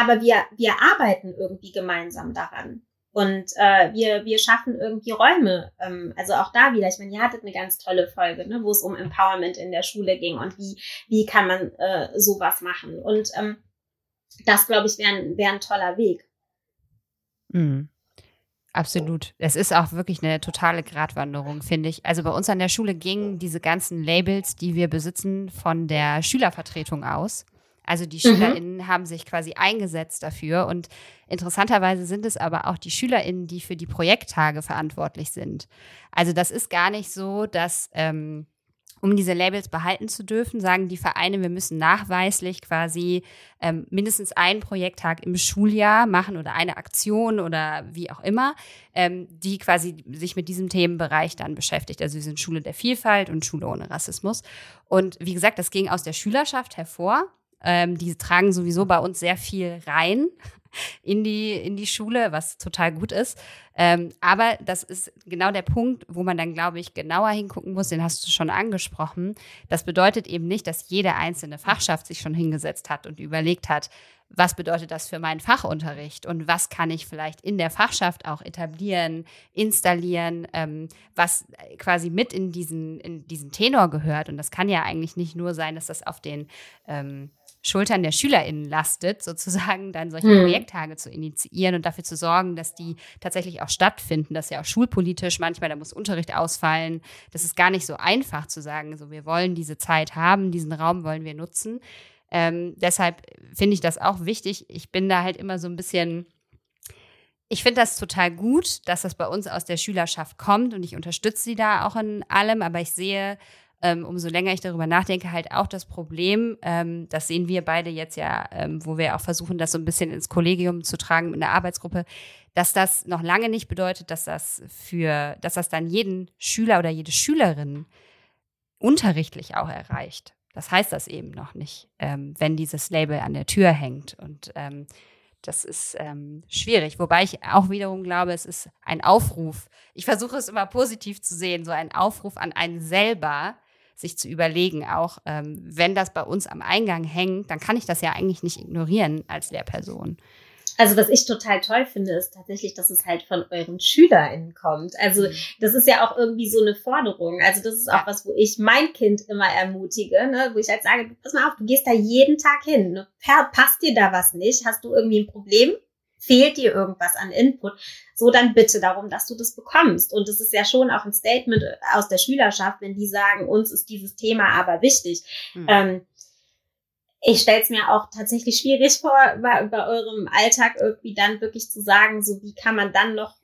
aber wir, wir arbeiten irgendwie gemeinsam daran. Und äh, wir, wir schaffen irgendwie Räume. Ähm, also auch da wieder, ich meine, ihr hattet eine ganz tolle Folge, ne, wo es um Empowerment in der Schule ging und wie, wie kann man äh, sowas machen. Und ähm, das, glaube ich, wäre wär ein toller Weg. Mhm. Absolut. Es ist auch wirklich eine totale Gratwanderung, finde ich. Also bei uns an der Schule gingen diese ganzen Labels, die wir besitzen, von der Schülervertretung aus. Also die mhm. SchülerInnen haben sich quasi eingesetzt dafür. Und interessanterweise sind es aber auch die SchülerInnen, die für die Projekttage verantwortlich sind. Also das ist gar nicht so, dass ähm, um diese Labels behalten zu dürfen, sagen die Vereine, wir müssen nachweislich quasi ähm, mindestens einen Projekttag im Schuljahr machen oder eine Aktion oder wie auch immer, ähm, die quasi sich mit diesem Themenbereich dann beschäftigt. Also wir sind Schule der Vielfalt und Schule ohne Rassismus. Und wie gesagt, das ging aus der Schülerschaft hervor. Ähm, die tragen sowieso bei uns sehr viel rein in die, in die Schule, was total gut ist. Ähm, aber das ist genau der Punkt, wo man dann, glaube ich, genauer hingucken muss, den hast du schon angesprochen. Das bedeutet eben nicht, dass jede einzelne Fachschaft sich schon hingesetzt hat und überlegt hat, was bedeutet das für meinen Fachunterricht und was kann ich vielleicht in der Fachschaft auch etablieren, installieren, ähm, was quasi mit in diesen, in diesen Tenor gehört. Und das kann ja eigentlich nicht nur sein, dass das auf den ähm, Schultern der SchülerInnen lastet, sozusagen dann solche hm. Projekttage zu initiieren und dafür zu sorgen, dass die tatsächlich auch stattfinden. Das ist ja auch schulpolitisch manchmal, da muss Unterricht ausfallen. Das ist gar nicht so einfach zu sagen, so wir wollen diese Zeit haben, diesen Raum wollen wir nutzen. Ähm, deshalb finde ich das auch wichtig. Ich bin da halt immer so ein bisschen ich finde das total gut, dass das bei uns aus der Schülerschaft kommt und ich unterstütze sie da auch in allem, aber ich sehe ähm, umso länger ich darüber nachdenke, halt auch das Problem, ähm, das sehen wir beide jetzt ja, ähm, wo wir auch versuchen, das so ein bisschen ins Kollegium zu tragen in der Arbeitsgruppe, dass das noch lange nicht bedeutet, dass das für, dass das dann jeden Schüler oder jede Schülerin unterrichtlich auch erreicht. Das heißt das eben noch nicht, ähm, wenn dieses Label an der Tür hängt. Und ähm, das ist ähm, schwierig. Wobei ich auch wiederum glaube, es ist ein Aufruf. Ich versuche es immer positiv zu sehen, so ein Aufruf an einen selber, sich zu überlegen, auch ähm, wenn das bei uns am Eingang hängt, dann kann ich das ja eigentlich nicht ignorieren als Lehrperson. Also was ich total toll finde, ist tatsächlich, dass es halt von euren SchülerInnen kommt. Also mhm. das ist ja auch irgendwie so eine Forderung. Also das ist auch was, wo ich mein Kind immer ermutige, ne? wo ich halt sage, pass mal auf, du gehst da jeden Tag hin. Ne? Passt dir da was nicht? Hast du irgendwie ein Problem? Fehlt dir irgendwas an Input, so dann bitte darum, dass du das bekommst. Und das ist ja schon auch ein Statement aus der Schülerschaft, wenn die sagen, uns ist dieses Thema aber wichtig. Mhm. Ähm, ich stelle es mir auch tatsächlich schwierig vor, bei, bei eurem Alltag irgendwie dann wirklich zu sagen, so wie kann man dann noch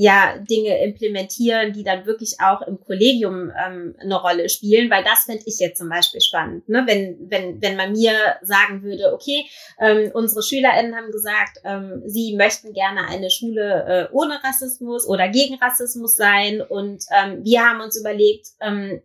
ja Dinge implementieren, die dann wirklich auch im Kollegium ähm, eine Rolle spielen, weil das fände ich jetzt zum Beispiel spannend, ne? wenn wenn wenn man mir sagen würde, okay, ähm, unsere SchülerInnen haben gesagt, ähm, sie möchten gerne eine Schule äh, ohne Rassismus oder gegen Rassismus sein und ähm, wir haben uns überlegt, ähm,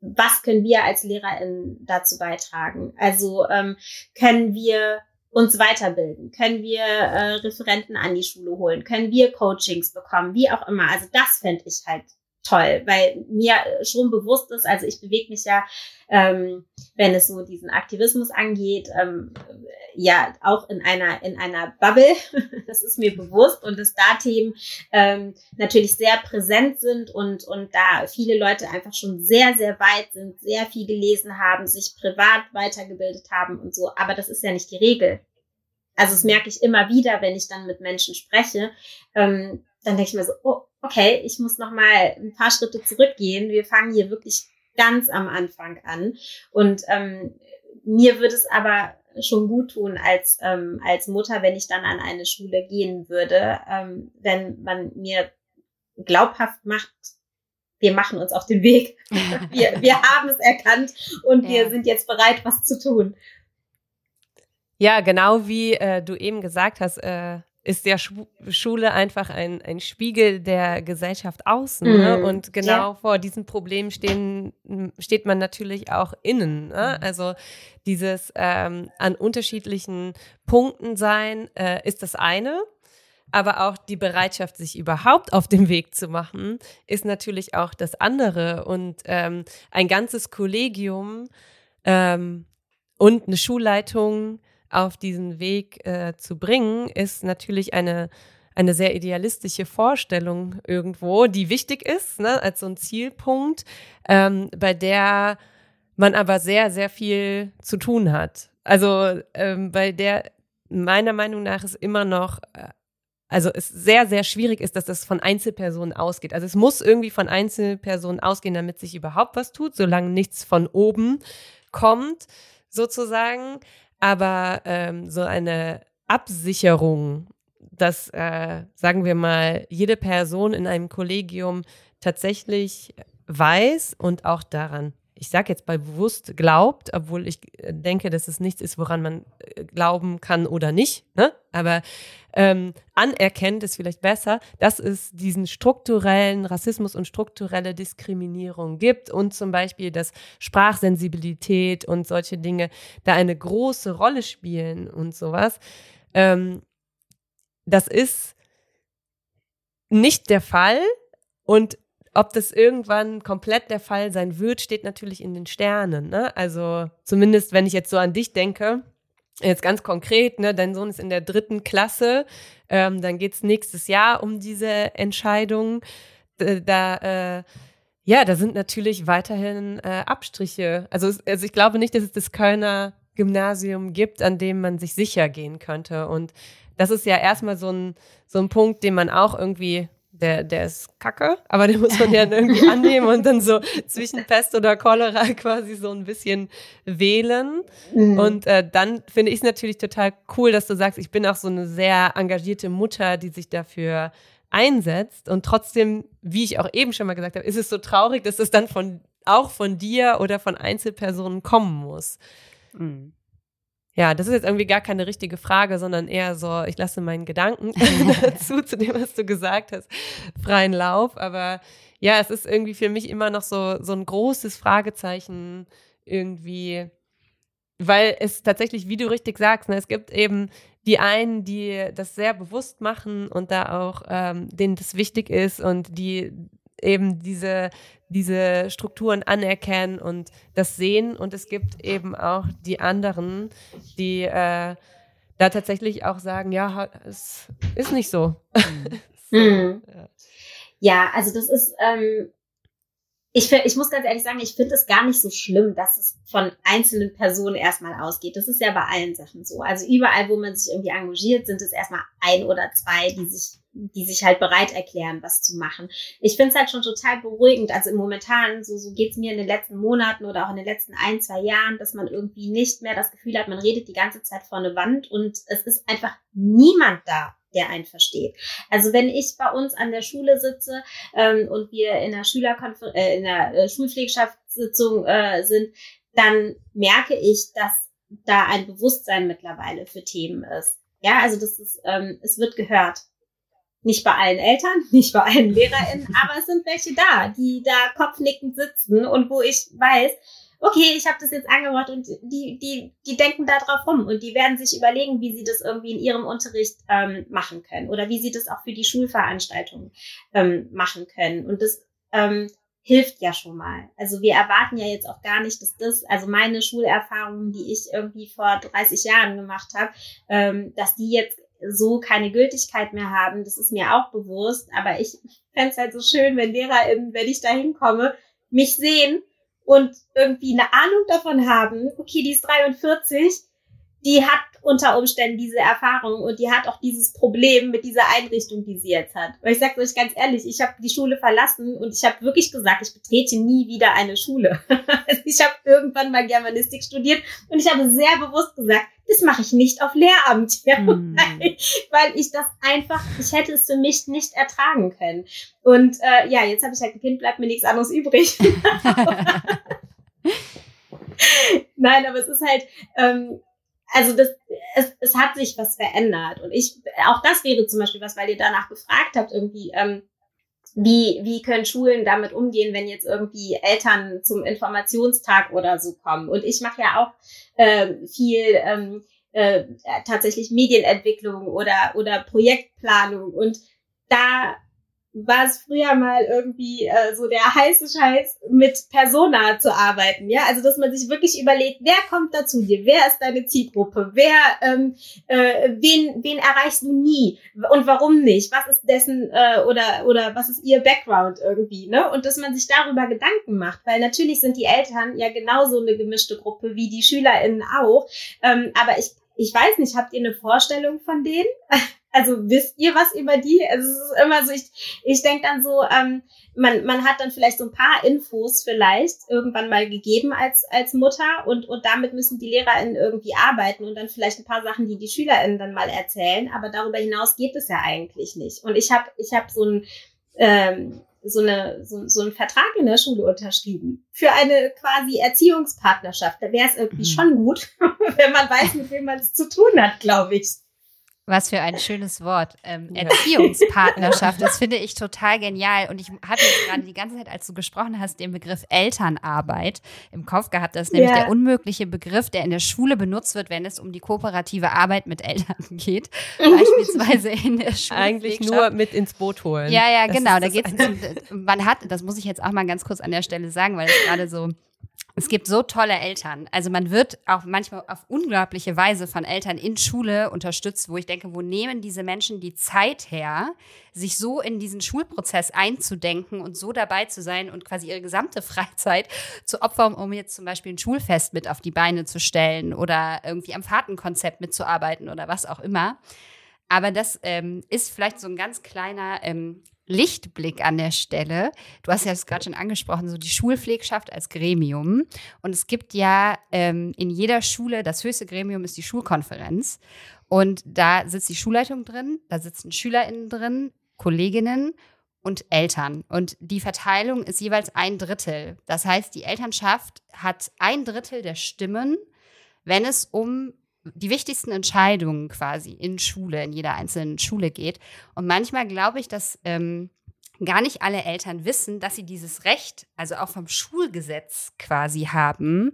was können wir als LehrerInnen dazu beitragen? Also ähm, können wir uns weiterbilden? Können wir äh, Referenten an die Schule holen? Können wir Coachings bekommen? Wie auch immer. Also das fände ich halt toll, weil mir schon bewusst ist, also ich bewege mich ja, ähm, wenn es so diesen Aktivismus angeht, ähm, ja auch in einer in einer Bubble. das ist mir bewusst und dass da Themen ähm, natürlich sehr präsent sind und und da viele Leute einfach schon sehr sehr weit sind, sehr viel gelesen haben, sich privat weitergebildet haben und so. Aber das ist ja nicht die Regel. Also das merke ich immer wieder, wenn ich dann mit Menschen spreche. Ähm, dann denke ich mir so, oh, okay, ich muss noch mal ein paar Schritte zurückgehen. Wir fangen hier wirklich ganz am Anfang an. Und ähm, mir würde es aber schon gut tun als, ähm, als Mutter, wenn ich dann an eine Schule gehen würde, ähm, wenn man mir glaubhaft macht, wir machen uns auf den Weg. wir, wir haben es erkannt und ja. wir sind jetzt bereit, was zu tun. Ja, genau wie äh, du eben gesagt hast, äh, ist ja Sch Schule einfach ein, ein Spiegel der Gesellschaft außen. Ne? Mhm. Ne? Und genau ja. vor diesem Problem stehen, steht man natürlich auch innen. Ne? Mhm. Also dieses ähm, an unterschiedlichen Punkten sein äh, ist das eine. Aber auch die Bereitschaft, sich überhaupt auf den Weg zu machen, ist natürlich auch das andere. Und ähm, ein ganzes Kollegium ähm, und eine Schulleitung auf diesen Weg äh, zu bringen, ist natürlich eine, eine sehr idealistische Vorstellung irgendwo, die wichtig ist, ne, als so ein Zielpunkt, ähm, bei der man aber sehr, sehr viel zu tun hat. Also ähm, bei der meiner Meinung nach ist immer noch, äh, also es sehr, sehr schwierig ist, dass das von Einzelpersonen ausgeht. Also es muss irgendwie von Einzelpersonen ausgehen, damit sich überhaupt was tut, solange nichts von oben kommt, sozusagen aber ähm, so eine Absicherung, dass, äh, sagen wir mal, jede Person in einem Kollegium tatsächlich weiß und auch daran ich sage jetzt mal bewusst glaubt, obwohl ich äh, denke, dass es nichts ist, woran man äh, glauben kann oder nicht, ne? aber ähm, anerkennt ist vielleicht besser, dass es diesen strukturellen Rassismus und strukturelle Diskriminierung gibt und zum Beispiel, dass Sprachsensibilität und solche Dinge da eine große Rolle spielen und sowas. Ähm, das ist nicht der Fall und ob das irgendwann komplett der Fall sein wird, steht natürlich in den Sternen. Ne? Also zumindest, wenn ich jetzt so an dich denke, jetzt ganz konkret, ne, dein Sohn ist in der dritten Klasse, ähm, dann geht's nächstes Jahr um diese Entscheidung. Da, äh, ja, da sind natürlich weiterhin äh, Abstriche. Also, also ich glaube nicht, dass es das Kölner Gymnasium gibt, an dem man sich sicher gehen könnte. Und das ist ja erstmal so ein, so ein Punkt, den man auch irgendwie der, der ist kacke, aber den muss man ja irgendwie annehmen und dann so zwischen Pest oder Cholera quasi so ein bisschen wählen. Mhm. Und äh, dann finde ich es natürlich total cool, dass du sagst, ich bin auch so eine sehr engagierte Mutter, die sich dafür einsetzt. Und trotzdem, wie ich auch eben schon mal gesagt habe, ist es so traurig, dass es dann von auch von dir oder von Einzelpersonen kommen muss. Mhm. Ja, das ist jetzt irgendwie gar keine richtige Frage, sondern eher so, ich lasse meinen Gedanken dazu, zu dem, was du gesagt hast, freien Lauf. Aber ja, es ist irgendwie für mich immer noch so, so ein großes Fragezeichen irgendwie, weil es tatsächlich, wie du richtig sagst, ne, es gibt eben die einen, die das sehr bewusst machen und da auch ähm, denen das wichtig ist und die eben diese, diese Strukturen anerkennen und das sehen. Und es gibt eben auch die anderen, die äh, da tatsächlich auch sagen, ja, es ist nicht so. so mhm. ja. ja. also das ist, ähm, ich, ich muss ganz ehrlich sagen, ich finde es gar nicht so schlimm, dass es von einzelnen Personen erstmal ausgeht. Das ist ja bei allen Sachen so. Also überall, wo man sich irgendwie engagiert, sind es erstmal ein oder zwei, die sich die sich halt bereit erklären, was zu machen. Ich finde es halt schon total beruhigend. Also im Momentan, so, so geht es mir in den letzten Monaten oder auch in den letzten ein, zwei Jahren, dass man irgendwie nicht mehr das Gefühl hat, man redet die ganze Zeit vor eine Wand und es ist einfach niemand da, der einen versteht. Also wenn ich bei uns an der Schule sitze ähm, und wir in der Schülerkonfer äh, in der äh, Schulpflegschaftssitzung äh, sind, dann merke ich, dass da ein Bewusstsein mittlerweile für Themen ist. Ja, also das ist, ähm, es wird gehört. Nicht bei allen Eltern, nicht bei allen LehrerInnen, aber es sind welche da, die da kopfnickend sitzen und wo ich weiß, okay, ich habe das jetzt angebracht und die, die, die denken da drauf rum und die werden sich überlegen, wie sie das irgendwie in ihrem Unterricht ähm, machen können oder wie sie das auch für die Schulveranstaltungen ähm, machen können. Und das ähm, hilft ja schon mal. Also wir erwarten ja jetzt auch gar nicht, dass das, also meine Schulerfahrungen, die ich irgendwie vor 30 Jahren gemacht habe, ähm, dass die jetzt so keine Gültigkeit mehr haben. Das ist mir auch bewusst. Aber ich fände es halt so schön, wenn LehrerInnen, wenn ich da hinkomme, mich sehen und irgendwie eine Ahnung davon haben, okay, die ist 43, die hat unter Umständen diese Erfahrung und die hat auch dieses Problem mit dieser Einrichtung, die sie jetzt hat. Weil ich sage euch ganz ehrlich, ich habe die Schule verlassen und ich habe wirklich gesagt, ich betrete nie wieder eine Schule. ich habe irgendwann mal Germanistik studiert und ich habe sehr bewusst gesagt, das mache ich nicht auf Lehramt, ja, hm. weil ich das einfach, ich hätte es für mich nicht ertragen können. Und äh, ja, jetzt habe ich halt ein Kind, bleibt mir nichts anderes übrig. Nein, aber es ist halt, ähm, also das, es, es hat sich was verändert. Und ich, auch das wäre zum Beispiel was, weil ihr danach gefragt habt, irgendwie, ähm, wie, wie können Schulen damit umgehen, wenn jetzt irgendwie Eltern zum Informationstag oder so kommen? Und ich mache ja auch äh, viel ähm, äh, tatsächlich Medienentwicklung oder, oder Projektplanung. Und da war es früher mal irgendwie äh, so der heiße Scheiß, mit Persona zu arbeiten. Ja, also dass man sich wirklich überlegt, wer kommt da zu dir, wer ist deine Zielgruppe, wer, ähm, äh, wen, wen erreichst du nie und warum nicht? Was ist dessen äh, oder oder was ist ihr Background irgendwie, ne? Und dass man sich darüber Gedanken macht, weil natürlich sind die Eltern ja genauso eine gemischte Gruppe wie die SchülerInnen auch. Ähm, aber ich ich weiß nicht, habt ihr eine Vorstellung von denen? Also wisst ihr was über die? Also es ist immer so, ich, ich denke dann so, ähm, man, man hat dann vielleicht so ein paar Infos vielleicht irgendwann mal gegeben als, als Mutter und, und damit müssen die LehrerInnen irgendwie arbeiten und dann vielleicht ein paar Sachen, die die SchülerInnen dann mal erzählen. Aber darüber hinaus geht es ja eigentlich nicht. Und ich habe ich hab so ein, ähm, so, eine, so, so einen Vertrag in der Schule unterschrieben für eine quasi Erziehungspartnerschaft. Da wäre es irgendwie mhm. schon gut, wenn man weiß, mit wem man es zu tun hat, glaube ich. Was für ein schönes Wort. Ähm, Erziehungspartnerschaft, das finde ich total genial. Und ich hatte jetzt gerade die ganze Zeit, als du gesprochen hast, den Begriff Elternarbeit im Kopf gehabt. Das ist nämlich yeah. der unmögliche Begriff, der in der Schule benutzt wird, wenn es um die kooperative Arbeit mit Eltern geht. Beispielsweise in der Schule. Eigentlich nur mit ins Boot holen. Ja, ja, das genau. Da geht's um, man hat, das muss ich jetzt auch mal ganz kurz an der Stelle sagen, weil es gerade so es gibt so tolle Eltern. Also man wird auch manchmal auf unglaubliche Weise von Eltern in Schule unterstützt, wo ich denke, wo nehmen diese Menschen die Zeit her, sich so in diesen Schulprozess einzudenken und so dabei zu sein und quasi ihre gesamte Freizeit zu opfern, um jetzt zum Beispiel ein Schulfest mit auf die Beine zu stellen oder irgendwie am Fahrtenkonzept mitzuarbeiten oder was auch immer. Aber das ähm, ist vielleicht so ein ganz kleiner ähm, Lichtblick an der Stelle. Du hast ja das gerade schon angesprochen, so die Schulpflegschaft als Gremium. Und es gibt ja ähm, in jeder Schule, das höchste Gremium ist die Schulkonferenz. Und da sitzt die Schulleitung drin, da sitzen SchülerInnen drin, Kolleginnen und Eltern. Und die Verteilung ist jeweils ein Drittel. Das heißt, die Elternschaft hat ein Drittel der Stimmen, wenn es um die wichtigsten Entscheidungen quasi in Schule, in jeder einzelnen Schule geht. Und manchmal glaube ich, dass ähm, gar nicht alle Eltern wissen, dass sie dieses Recht, also auch vom Schulgesetz quasi haben,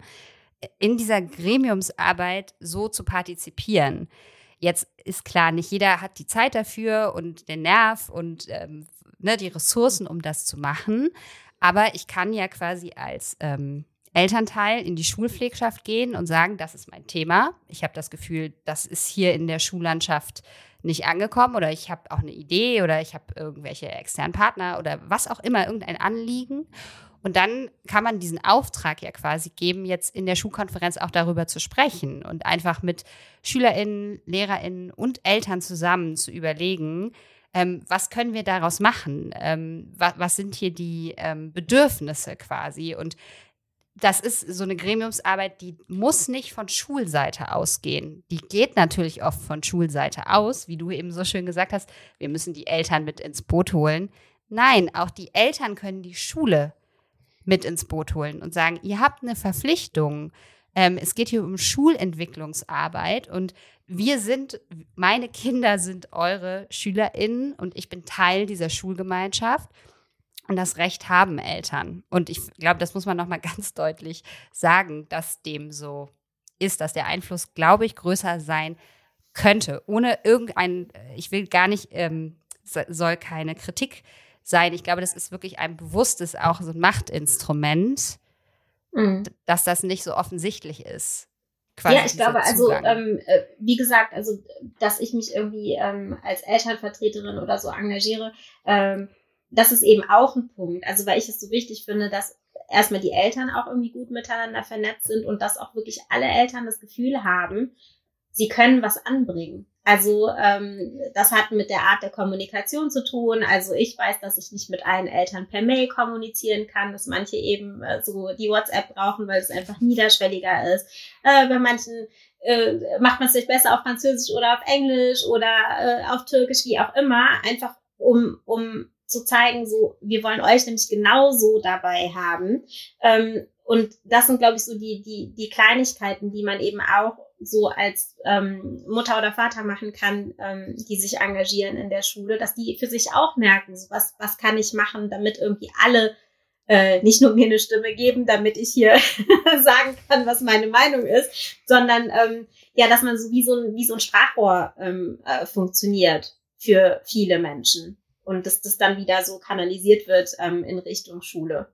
in dieser Gremiumsarbeit so zu partizipieren. Jetzt ist klar, nicht jeder hat die Zeit dafür und den Nerv und ähm, ne, die Ressourcen, um das zu machen. Aber ich kann ja quasi als ähm, Elternteil in die Schulpflegschaft gehen und sagen, das ist mein Thema. Ich habe das Gefühl, das ist hier in der Schullandschaft nicht angekommen oder ich habe auch eine Idee oder ich habe irgendwelche externen Partner oder was auch immer, irgendein Anliegen. Und dann kann man diesen Auftrag ja quasi geben, jetzt in der Schulkonferenz auch darüber zu sprechen und einfach mit SchülerInnen, LehrerInnen und Eltern zusammen zu überlegen, ähm, was können wir daraus machen? Ähm, was, was, sind hier die ähm, Bedürfnisse quasi? Und das ist so eine Gremiumsarbeit, die muss nicht von Schulseite ausgehen. Die geht natürlich oft von Schulseite aus, wie du eben so schön gesagt hast. Wir müssen die Eltern mit ins Boot holen. Nein, auch die Eltern können die Schule mit ins Boot holen und sagen, ihr habt eine Verpflichtung. Ähm, es geht hier um Schulentwicklungsarbeit und wir sind, meine Kinder sind eure SchülerInnen und ich bin Teil dieser Schulgemeinschaft. Und das Recht haben Eltern. Und ich glaube, das muss man nochmal ganz deutlich sagen, dass dem so ist, dass der Einfluss, glaube ich, größer sein könnte. Ohne irgendein, ich will gar nicht, ähm, soll keine Kritik sein. Ich glaube, das ist wirklich ein bewusstes, auch so ein Machtinstrument, mhm. dass das nicht so offensichtlich ist. ja, ich glaube, also ähm, äh, wie gesagt, also dass ich mich irgendwie ähm, als Elternvertreterin oder so engagiere, ähm, das ist eben auch ein Punkt. Also weil ich es so wichtig finde, dass erstmal die Eltern auch irgendwie gut miteinander vernetzt sind und dass auch wirklich alle Eltern das Gefühl haben, sie können was anbringen. Also ähm, das hat mit der Art der Kommunikation zu tun. Also ich weiß, dass ich nicht mit allen Eltern per Mail kommunizieren kann, dass manche eben äh, so die WhatsApp brauchen, weil es einfach niederschwelliger ist. Äh, bei manchen äh, macht man es sich besser auf Französisch oder auf Englisch oder äh, auf Türkisch, wie auch immer, einfach um, um zu zeigen, so, wir wollen euch nämlich genauso dabei haben. Ähm, und das sind, glaube ich, so die, die, die Kleinigkeiten, die man eben auch so als ähm, Mutter oder Vater machen kann, ähm, die sich engagieren in der Schule, dass die für sich auch merken, so was, was kann ich machen, damit irgendwie alle äh, nicht nur mir eine Stimme geben, damit ich hier sagen kann, was meine Meinung ist, sondern ähm, ja, dass man so wie so ein, wie so ein Sprachrohr ähm, äh, funktioniert für viele Menschen und dass das dann wieder so kanalisiert wird ähm, in Richtung Schule.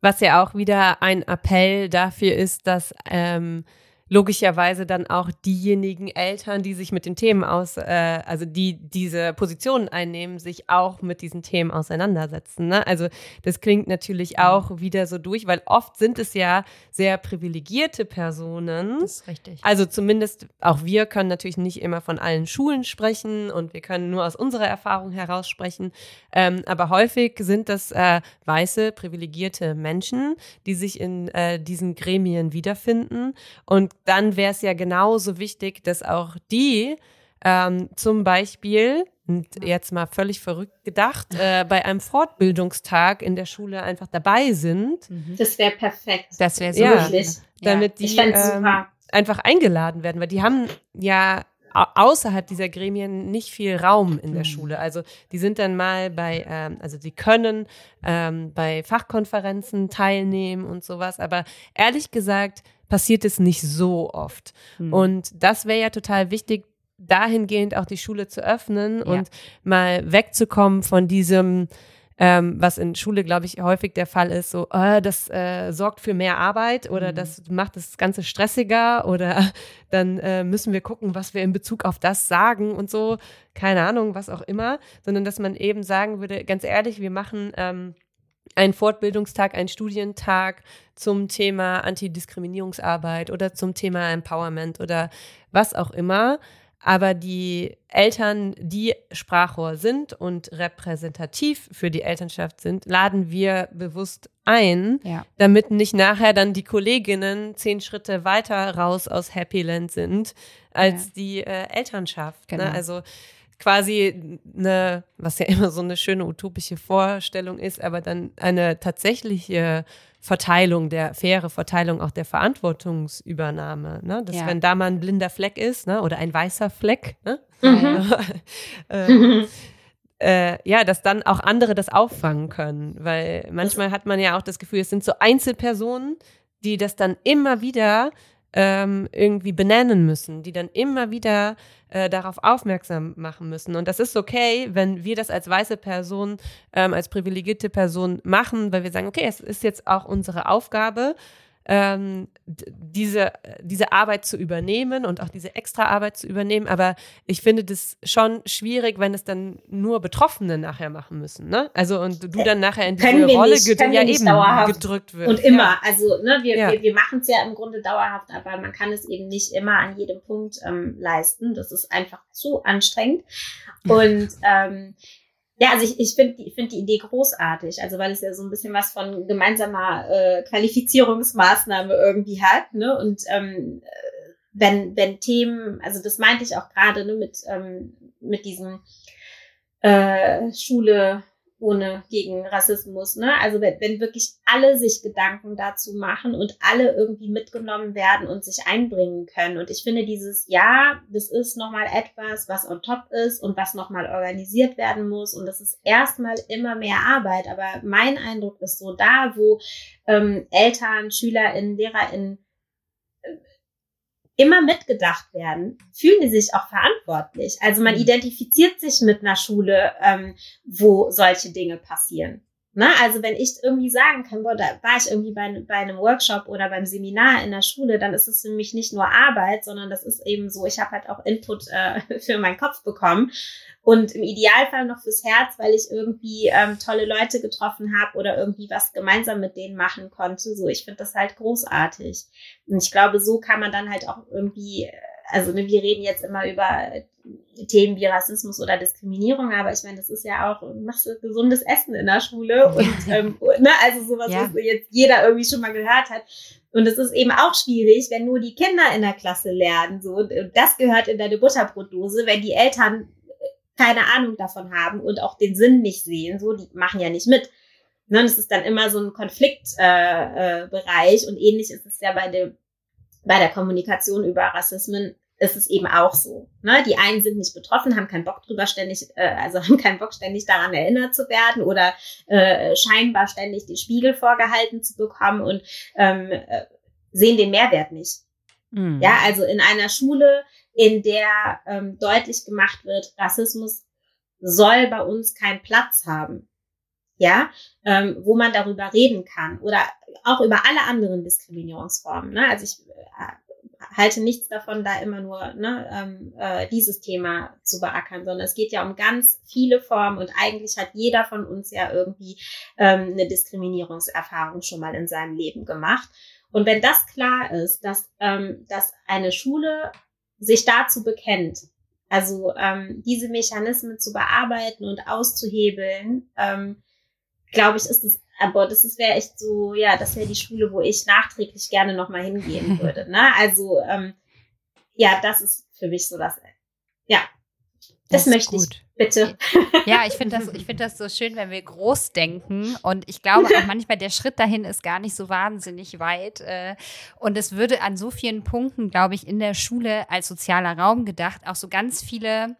Was ja auch wieder ein Appell dafür ist, dass ähm, logischerweise dann auch diejenigen Eltern, die sich mit den Themen aus, äh, also die diese Positionen einnehmen, sich auch mit diesen Themen auseinandersetzen. Ne? Also das klingt natürlich mhm. auch wieder so durch, weil oft sind es ja sehr privilegierte Personen. Das ist richtig. Also zumindest auch wir können natürlich nicht immer von allen Schulen sprechen und wir können nur aus unserer Erfahrung heraus sprechen. Ähm, aber häufig sind das äh, weiße, privilegierte Menschen, die sich in äh, diesen Gremien wiederfinden und dann wäre es ja genauso wichtig, dass auch die ähm, zum Beispiel und jetzt mal völlig verrückt gedacht, äh, bei einem Fortbildungstag in der Schule einfach dabei sind. Mhm. Das wäre perfekt. Das wäre so ja, schön. damit die ähm, einfach eingeladen werden, weil die haben ja außerhalb dieser Gremien nicht viel Raum in der mhm. Schule. Also die sind dann mal bei, ähm, also die können ähm, bei Fachkonferenzen teilnehmen und sowas, aber ehrlich gesagt passiert es nicht so oft. Mhm. Und das wäre ja total wichtig, dahingehend auch die Schule zu öffnen ja. und mal wegzukommen von diesem, ähm, was in Schule, glaube ich, häufig der Fall ist, so, äh, das äh, sorgt für mehr Arbeit oder mhm. das macht das Ganze stressiger oder dann äh, müssen wir gucken, was wir in Bezug auf das sagen und so, keine Ahnung, was auch immer, sondern dass man eben sagen würde, ganz ehrlich, wir machen ähm, einen Fortbildungstag, einen Studientag zum Thema Antidiskriminierungsarbeit oder zum Thema Empowerment oder was auch immer aber die Eltern, die Sprachrohr sind und repräsentativ für die Elternschaft sind, laden wir bewusst ein, ja. damit nicht nachher dann die Kolleginnen zehn Schritte weiter raus aus Happyland sind als ja. die äh, Elternschaft. Ne? Genau. Ne? Also quasi eine, was ja immer so eine schöne utopische Vorstellung ist, aber dann eine tatsächliche Verteilung, der faire Verteilung auch der Verantwortungsübernahme. Ne? Dass ja. wenn da mal ein blinder Fleck ist, ne? oder ein weißer Fleck, ne? Mhm. äh, äh, ja, dass dann auch andere das auffangen können. Weil manchmal hat man ja auch das Gefühl, es sind so Einzelpersonen, die das dann immer wieder ähm, irgendwie benennen müssen, die dann immer wieder äh, darauf aufmerksam machen müssen. Und das ist okay, wenn wir das als weiße Person, ähm, als privilegierte Person machen, weil wir sagen, okay, es ist jetzt auch unsere Aufgabe, ähm, diese, diese Arbeit zu übernehmen und auch diese extra Arbeit zu übernehmen. Aber ich finde das schon schwierig, wenn es dann nur Betroffene nachher machen müssen. Ne? Also und du dann nachher in diese Rolle nicht, ged ja eben gedrückt wirst. Und immer. Ja. Also ne, wir, ja. wir, wir machen es ja im Grunde dauerhaft, aber man kann es eben nicht immer an jedem Punkt ähm, leisten. Das ist einfach zu anstrengend. Und ähm, ja, also ich, ich finde ich find die Idee großartig, also weil es ja so ein bisschen was von gemeinsamer äh, Qualifizierungsmaßnahme irgendwie hat, ne? Und ähm, wenn, wenn Themen, also das meinte ich auch gerade ne, mit, ähm, mit diesem äh, Schule ohne gegen Rassismus. Ne? Also wenn, wenn wirklich alle sich Gedanken dazu machen und alle irgendwie mitgenommen werden und sich einbringen können. Und ich finde dieses Ja, das ist nochmal etwas, was on top ist und was nochmal organisiert werden muss. Und das ist erstmal immer mehr Arbeit. Aber mein Eindruck ist so, da wo ähm, Eltern, SchülerInnen, LehrerInnen immer mitgedacht werden, fühlen die sich auch verantwortlich. Also man mhm. identifiziert sich mit einer Schule, ähm, wo solche Dinge passieren. Ne? Also wenn ich irgendwie sagen kann, boah, da war ich irgendwie bei, bei einem Workshop oder beim Seminar in der Schule, dann ist es für mich nicht nur Arbeit, sondern das ist eben so, ich habe halt auch Input äh, für meinen Kopf bekommen und im Idealfall noch fürs Herz, weil ich irgendwie ähm, tolle Leute getroffen habe oder irgendwie was gemeinsam mit denen machen konnte. So, ich finde das halt großartig. Und ich glaube, so kann man dann halt auch irgendwie, äh, also ne, wir reden jetzt immer über Themen wie Rassismus oder Diskriminierung, aber ich meine, das ist ja auch, machst du gesundes Essen in der Schule und ähm, ne, also sowas, ja. was jetzt jeder irgendwie schon mal gehört hat. Und es ist eben auch schwierig, wenn nur die Kinder in der Klasse lernen. So, und das gehört in deine Butterbrotdose, wenn die Eltern keine Ahnung davon haben und auch den Sinn nicht sehen, so, die machen ja nicht mit. Ne, das ist dann immer so ein Konfliktbereich äh, äh, und ähnlich ist es ja bei dem, bei der Kommunikation über Rassismen ist es eben auch so. Ne? Die einen sind nicht betroffen, haben keinen Bock drüber ständig, äh, also haben keinen Bock ständig daran erinnert zu werden oder äh, scheinbar ständig den Spiegel vorgehalten zu bekommen und ähm, äh, sehen den Mehrwert nicht. Mhm. Ja, also in einer Schule in der ähm, deutlich gemacht wird, Rassismus soll bei uns keinen Platz haben. Ja, ähm, wo man darüber reden kann oder auch über alle anderen Diskriminierungsformen. Ne? Also ich äh, halte nichts davon, da immer nur ne, ähm, äh, dieses Thema zu beackern, sondern es geht ja um ganz viele Formen und eigentlich hat jeder von uns ja irgendwie ähm, eine Diskriminierungserfahrung schon mal in seinem Leben gemacht. Und wenn das klar ist, dass, ähm, dass eine Schule sich dazu bekennt, also ähm, diese Mechanismen zu bearbeiten und auszuhebeln, ähm, glaube ich, ist es, aber das wäre echt so, ja, das wäre die Schule, wo ich nachträglich gerne nochmal hingehen würde. Ne? Also ähm, ja, das ist für mich so das, ja, das, das möchte ich Bitte. Ja, ich finde das, ich finde das so schön, wenn wir groß denken. Und ich glaube auch manchmal, der Schritt dahin ist gar nicht so wahnsinnig weit. Äh, und es würde an so vielen Punkten, glaube ich, in der Schule als sozialer Raum gedacht, auch so ganz viele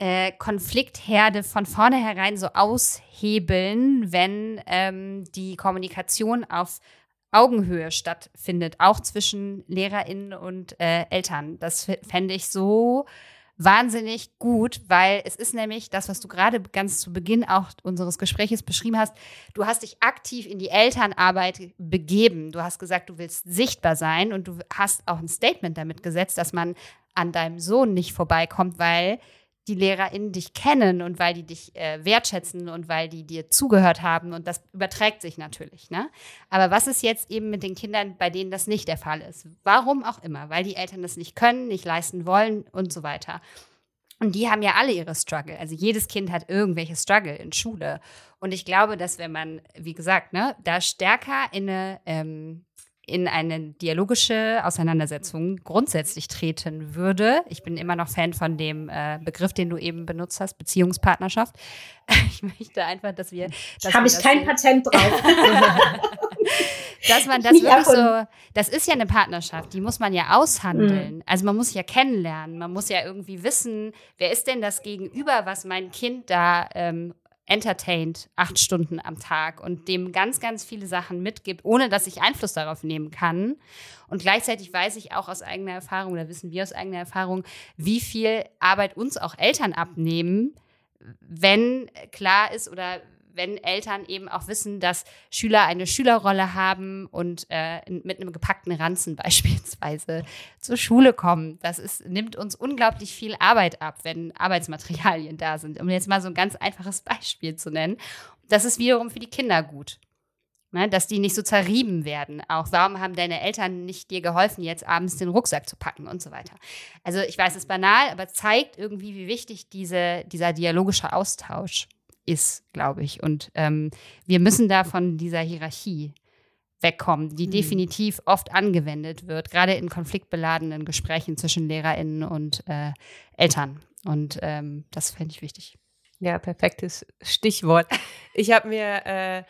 äh, Konfliktherde von vornherein so aushebeln, wenn ähm, die Kommunikation auf Augenhöhe stattfindet, auch zwischen LehrerInnen und äh, Eltern. Das fände ich so wahnsinnig gut, weil es ist nämlich das, was du gerade ganz zu Beginn auch unseres Gesprächs beschrieben hast. Du hast dich aktiv in die Elternarbeit begeben. Du hast gesagt, du willst sichtbar sein und du hast auch ein Statement damit gesetzt, dass man an deinem Sohn nicht vorbeikommt, weil die LehrerInnen dich kennen und weil die dich äh, wertschätzen und weil die dir zugehört haben und das überträgt sich natürlich. Ne? Aber was ist jetzt eben mit den Kindern, bei denen das nicht der Fall ist? Warum auch immer, weil die Eltern das nicht können, nicht leisten wollen und so weiter. Und die haben ja alle ihre Struggle. Also jedes Kind hat irgendwelche Struggle in Schule. Und ich glaube, dass wenn man, wie gesagt, ne, da stärker in eine ähm, in eine dialogische Auseinandersetzung grundsätzlich treten würde. Ich bin immer noch Fan von dem äh, Begriff, den du eben benutzt hast, Beziehungspartnerschaft. Ich möchte einfach, dass wir. Habe ich kein Patent drauf. dass man das wirklich so, das ist ja eine Partnerschaft, die muss man ja aushandeln. Mhm. Also man muss ja kennenlernen, man muss ja irgendwie wissen, wer ist denn das Gegenüber, was mein Kind da ähm, entertaint acht Stunden am Tag und dem ganz, ganz viele Sachen mitgibt, ohne dass ich Einfluss darauf nehmen kann. Und gleichzeitig weiß ich auch aus eigener Erfahrung oder wissen wir aus eigener Erfahrung, wie viel Arbeit uns auch Eltern abnehmen, wenn klar ist oder wenn Eltern eben auch wissen, dass Schüler eine Schülerrolle haben und äh, mit einem gepackten Ranzen beispielsweise zur Schule kommen. Das ist, nimmt uns unglaublich viel Arbeit ab, wenn Arbeitsmaterialien da sind. Um jetzt mal so ein ganz einfaches Beispiel zu nennen. Das ist wiederum für die Kinder gut. Ne, dass die nicht so zerrieben werden. Auch warum haben deine Eltern nicht dir geholfen, jetzt abends den Rucksack zu packen und so weiter. Also ich weiß, es ist banal, aber zeigt irgendwie, wie wichtig diese, dieser dialogische Austausch ist glaube ich. Und ähm, wir müssen da von dieser Hierarchie wegkommen, die mhm. definitiv oft angewendet wird, gerade in konfliktbeladenen Gesprächen zwischen LehrerInnen und äh, Eltern. Und ähm, das fände ich wichtig. Ja, perfektes Stichwort. Ich habe mir äh,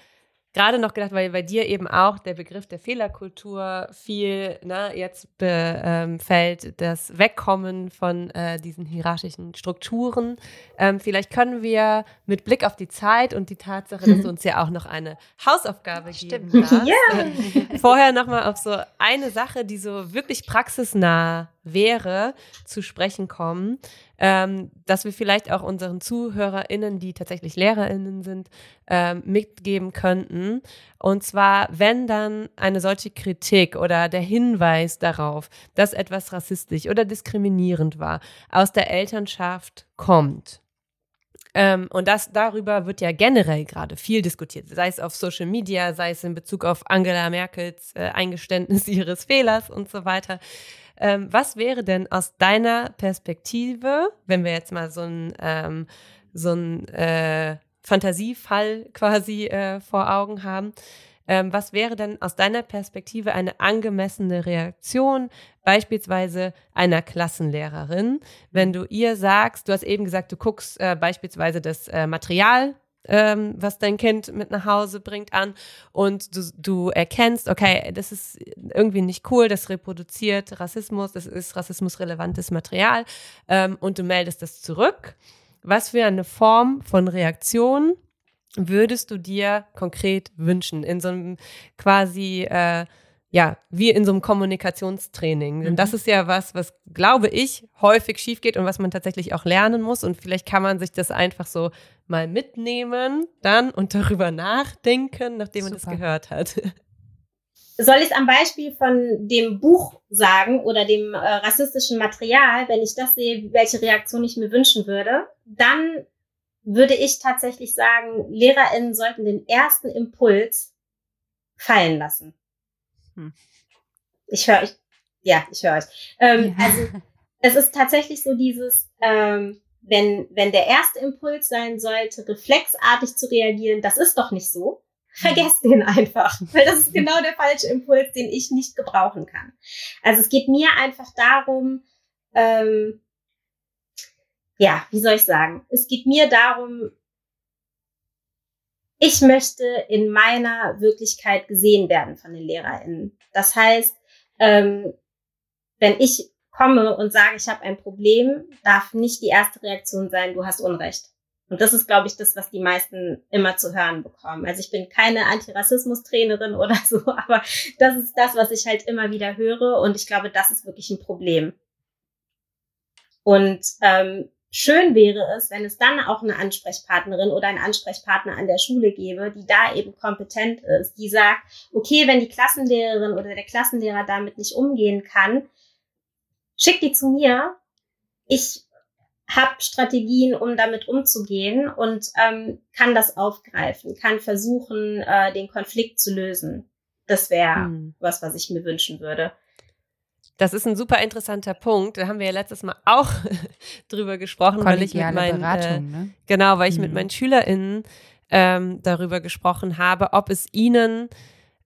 gerade noch gedacht, weil bei dir eben auch der Begriff der Fehlerkultur viel ne, jetzt ähm, fällt, das Wegkommen von äh, diesen hierarchischen Strukturen. Ähm, vielleicht können wir mit Blick auf die Zeit und die Tatsache, dass du uns ja auch noch eine Hausaufgabe Stimmt. geben darfst, yeah. vorher nochmal auf so eine Sache, die so wirklich praxisnah wäre, zu sprechen kommen, ähm, dass wir vielleicht auch unseren ZuhörerInnen, die tatsächlich LehrerInnen sind, ähm, mitgeben könnten. Und zwar, wenn dann eine solche Kritik oder der Hinweis darauf, dass etwas rassistisch oder diskriminierend war, aus der Elternschaft kommt. Ähm, und das darüber wird ja generell gerade viel diskutiert, sei es auf Social Media, sei es in Bezug auf Angela Merkels äh, Eingeständnis ihres Fehlers und so weiter. Ähm, was wäre denn aus deiner Perspektive, wenn wir jetzt mal so ein ähm, so äh, Fantasiefall quasi äh, vor Augen haben, ähm, was wäre denn aus deiner Perspektive eine angemessene Reaktion, beispielsweise einer Klassenlehrerin, wenn du ihr sagst, du hast eben gesagt, du guckst äh, beispielsweise das äh, Material ähm, was dein Kind mit nach Hause bringt, an und du, du erkennst, okay, das ist irgendwie nicht cool, das reproduziert Rassismus, das ist rassismusrelevantes Material ähm, und du meldest das zurück. Was für eine Form von Reaktion würdest du dir konkret wünschen in so einem quasi äh, ja, wie in so einem Kommunikationstraining. Denn das mhm. ist ja was, was, glaube ich, häufig schief geht und was man tatsächlich auch lernen muss. Und vielleicht kann man sich das einfach so mal mitnehmen, dann und darüber nachdenken, nachdem man Super. das gehört hat. Soll ich es am Beispiel von dem Buch sagen oder dem äh, rassistischen Material, wenn ich das sehe, welche Reaktion ich mir wünschen würde, dann würde ich tatsächlich sagen, LehrerInnen sollten den ersten Impuls fallen lassen. Hm. Ich höre euch. Ja, ich höre euch. Ähm, ja. Also es ist tatsächlich so dieses, ähm, wenn, wenn der erste Impuls sein sollte, reflexartig zu reagieren, das ist doch nicht so. Vergesst den einfach, weil das ist genau der falsche Impuls, den ich nicht gebrauchen kann. Also es geht mir einfach darum, ähm, ja, wie soll ich sagen? Es geht mir darum, ich möchte in meiner Wirklichkeit gesehen werden von den LehrerInnen. Das heißt, ähm, wenn ich komme und sage, ich habe ein Problem, darf nicht die erste Reaktion sein, du hast Unrecht. Und das ist, glaube ich, das, was die meisten immer zu hören bekommen. Also ich bin keine Antirassismus-Trainerin oder so, aber das ist das, was ich halt immer wieder höre. Und ich glaube, das ist wirklich ein Problem. Und ähm, schön wäre es, wenn es dann auch eine Ansprechpartnerin oder einen Ansprechpartner an der Schule gäbe, die da eben kompetent ist, die sagt, okay, wenn die Klassenlehrerin oder der Klassenlehrer damit nicht umgehen kann, schick die zu mir. Ich habe Strategien, um damit umzugehen und ähm, kann das aufgreifen, kann versuchen, äh, den Konflikt zu lösen. Das wäre hm. was, was ich mir wünschen würde. Das ist ein super interessanter Punkt. Da haben wir ja letztes Mal auch drüber gesprochen, weil ich mit meinen äh, ne? genau, weil ich mhm. mit meinen SchülerInnen ähm, darüber gesprochen habe, ob es ihnen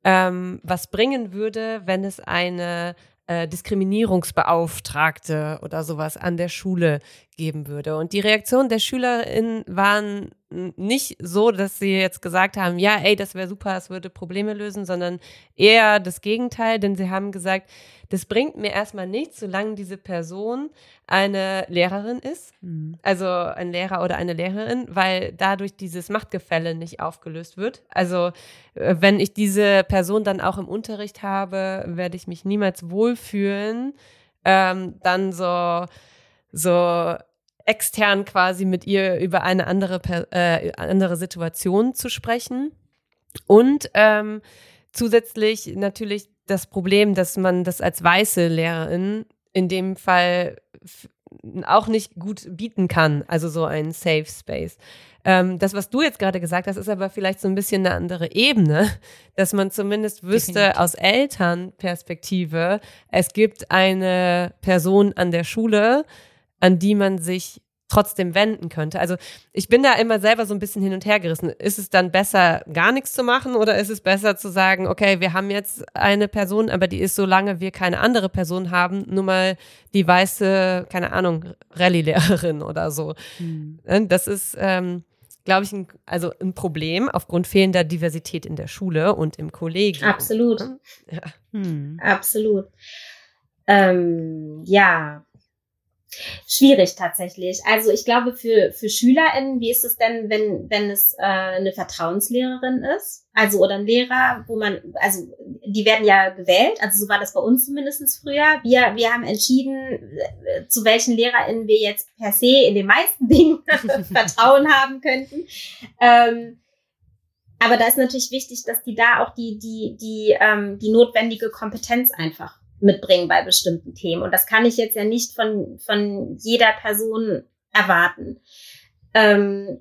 ähm, was bringen würde, wenn es eine äh, Diskriminierungsbeauftragte oder sowas an der Schule geben würde. Und die Reaktion der SchülerInnen waren nicht so, dass sie jetzt gesagt haben, ja, ey, das wäre super, es würde Probleme lösen, sondern eher das Gegenteil, denn sie haben gesagt, das bringt mir erstmal nichts, solange diese Person eine Lehrerin ist, mhm. also ein Lehrer oder eine Lehrerin, weil dadurch dieses Machtgefälle nicht aufgelöst wird. Also äh, wenn ich diese Person dann auch im Unterricht habe, werde ich mich niemals wohlfühlen, ähm, dann so, so extern quasi mit ihr über eine andere, äh, andere Situation zu sprechen. Und ähm, zusätzlich natürlich das Problem, dass man das als weiße Lehrerin in dem Fall auch nicht gut bieten kann, also so ein Safe Space. Ähm, das, was du jetzt gerade gesagt hast, ist aber vielleicht so ein bisschen eine andere Ebene, dass man zumindest wüsste Definitiv. aus Elternperspektive, es gibt eine Person an der Schule, an die man sich trotzdem wenden könnte. Also ich bin da immer selber so ein bisschen hin und her gerissen. Ist es dann besser, gar nichts zu machen oder ist es besser zu sagen, okay, wir haben jetzt eine Person, aber die ist, solange wir keine andere Person haben, nur mal die weiße, keine Ahnung, Rallye-Lehrerin oder so. Mhm. Das ist, ähm, glaube ich, ein, also ein Problem aufgrund fehlender Diversität in der Schule und im Kollegium. Absolut. Ja. Hm. Absolut. Ähm, ja, Schwierig tatsächlich. Also ich glaube für, für SchülerInnen, wie ist es denn, wenn, wenn es äh, eine Vertrauenslehrerin ist? Also oder ein Lehrer, wo man, also die werden ja gewählt, also so war das bei uns zumindest früher. Wir, wir haben entschieden, äh, zu welchen LehrerInnen wir jetzt per se in den meisten Dingen Vertrauen haben könnten. Ähm, aber da ist natürlich wichtig, dass die da auch die, die, die, ähm, die notwendige Kompetenz einfach mitbringen bei bestimmten Themen. Und das kann ich jetzt ja nicht von, von jeder Person erwarten. Ähm,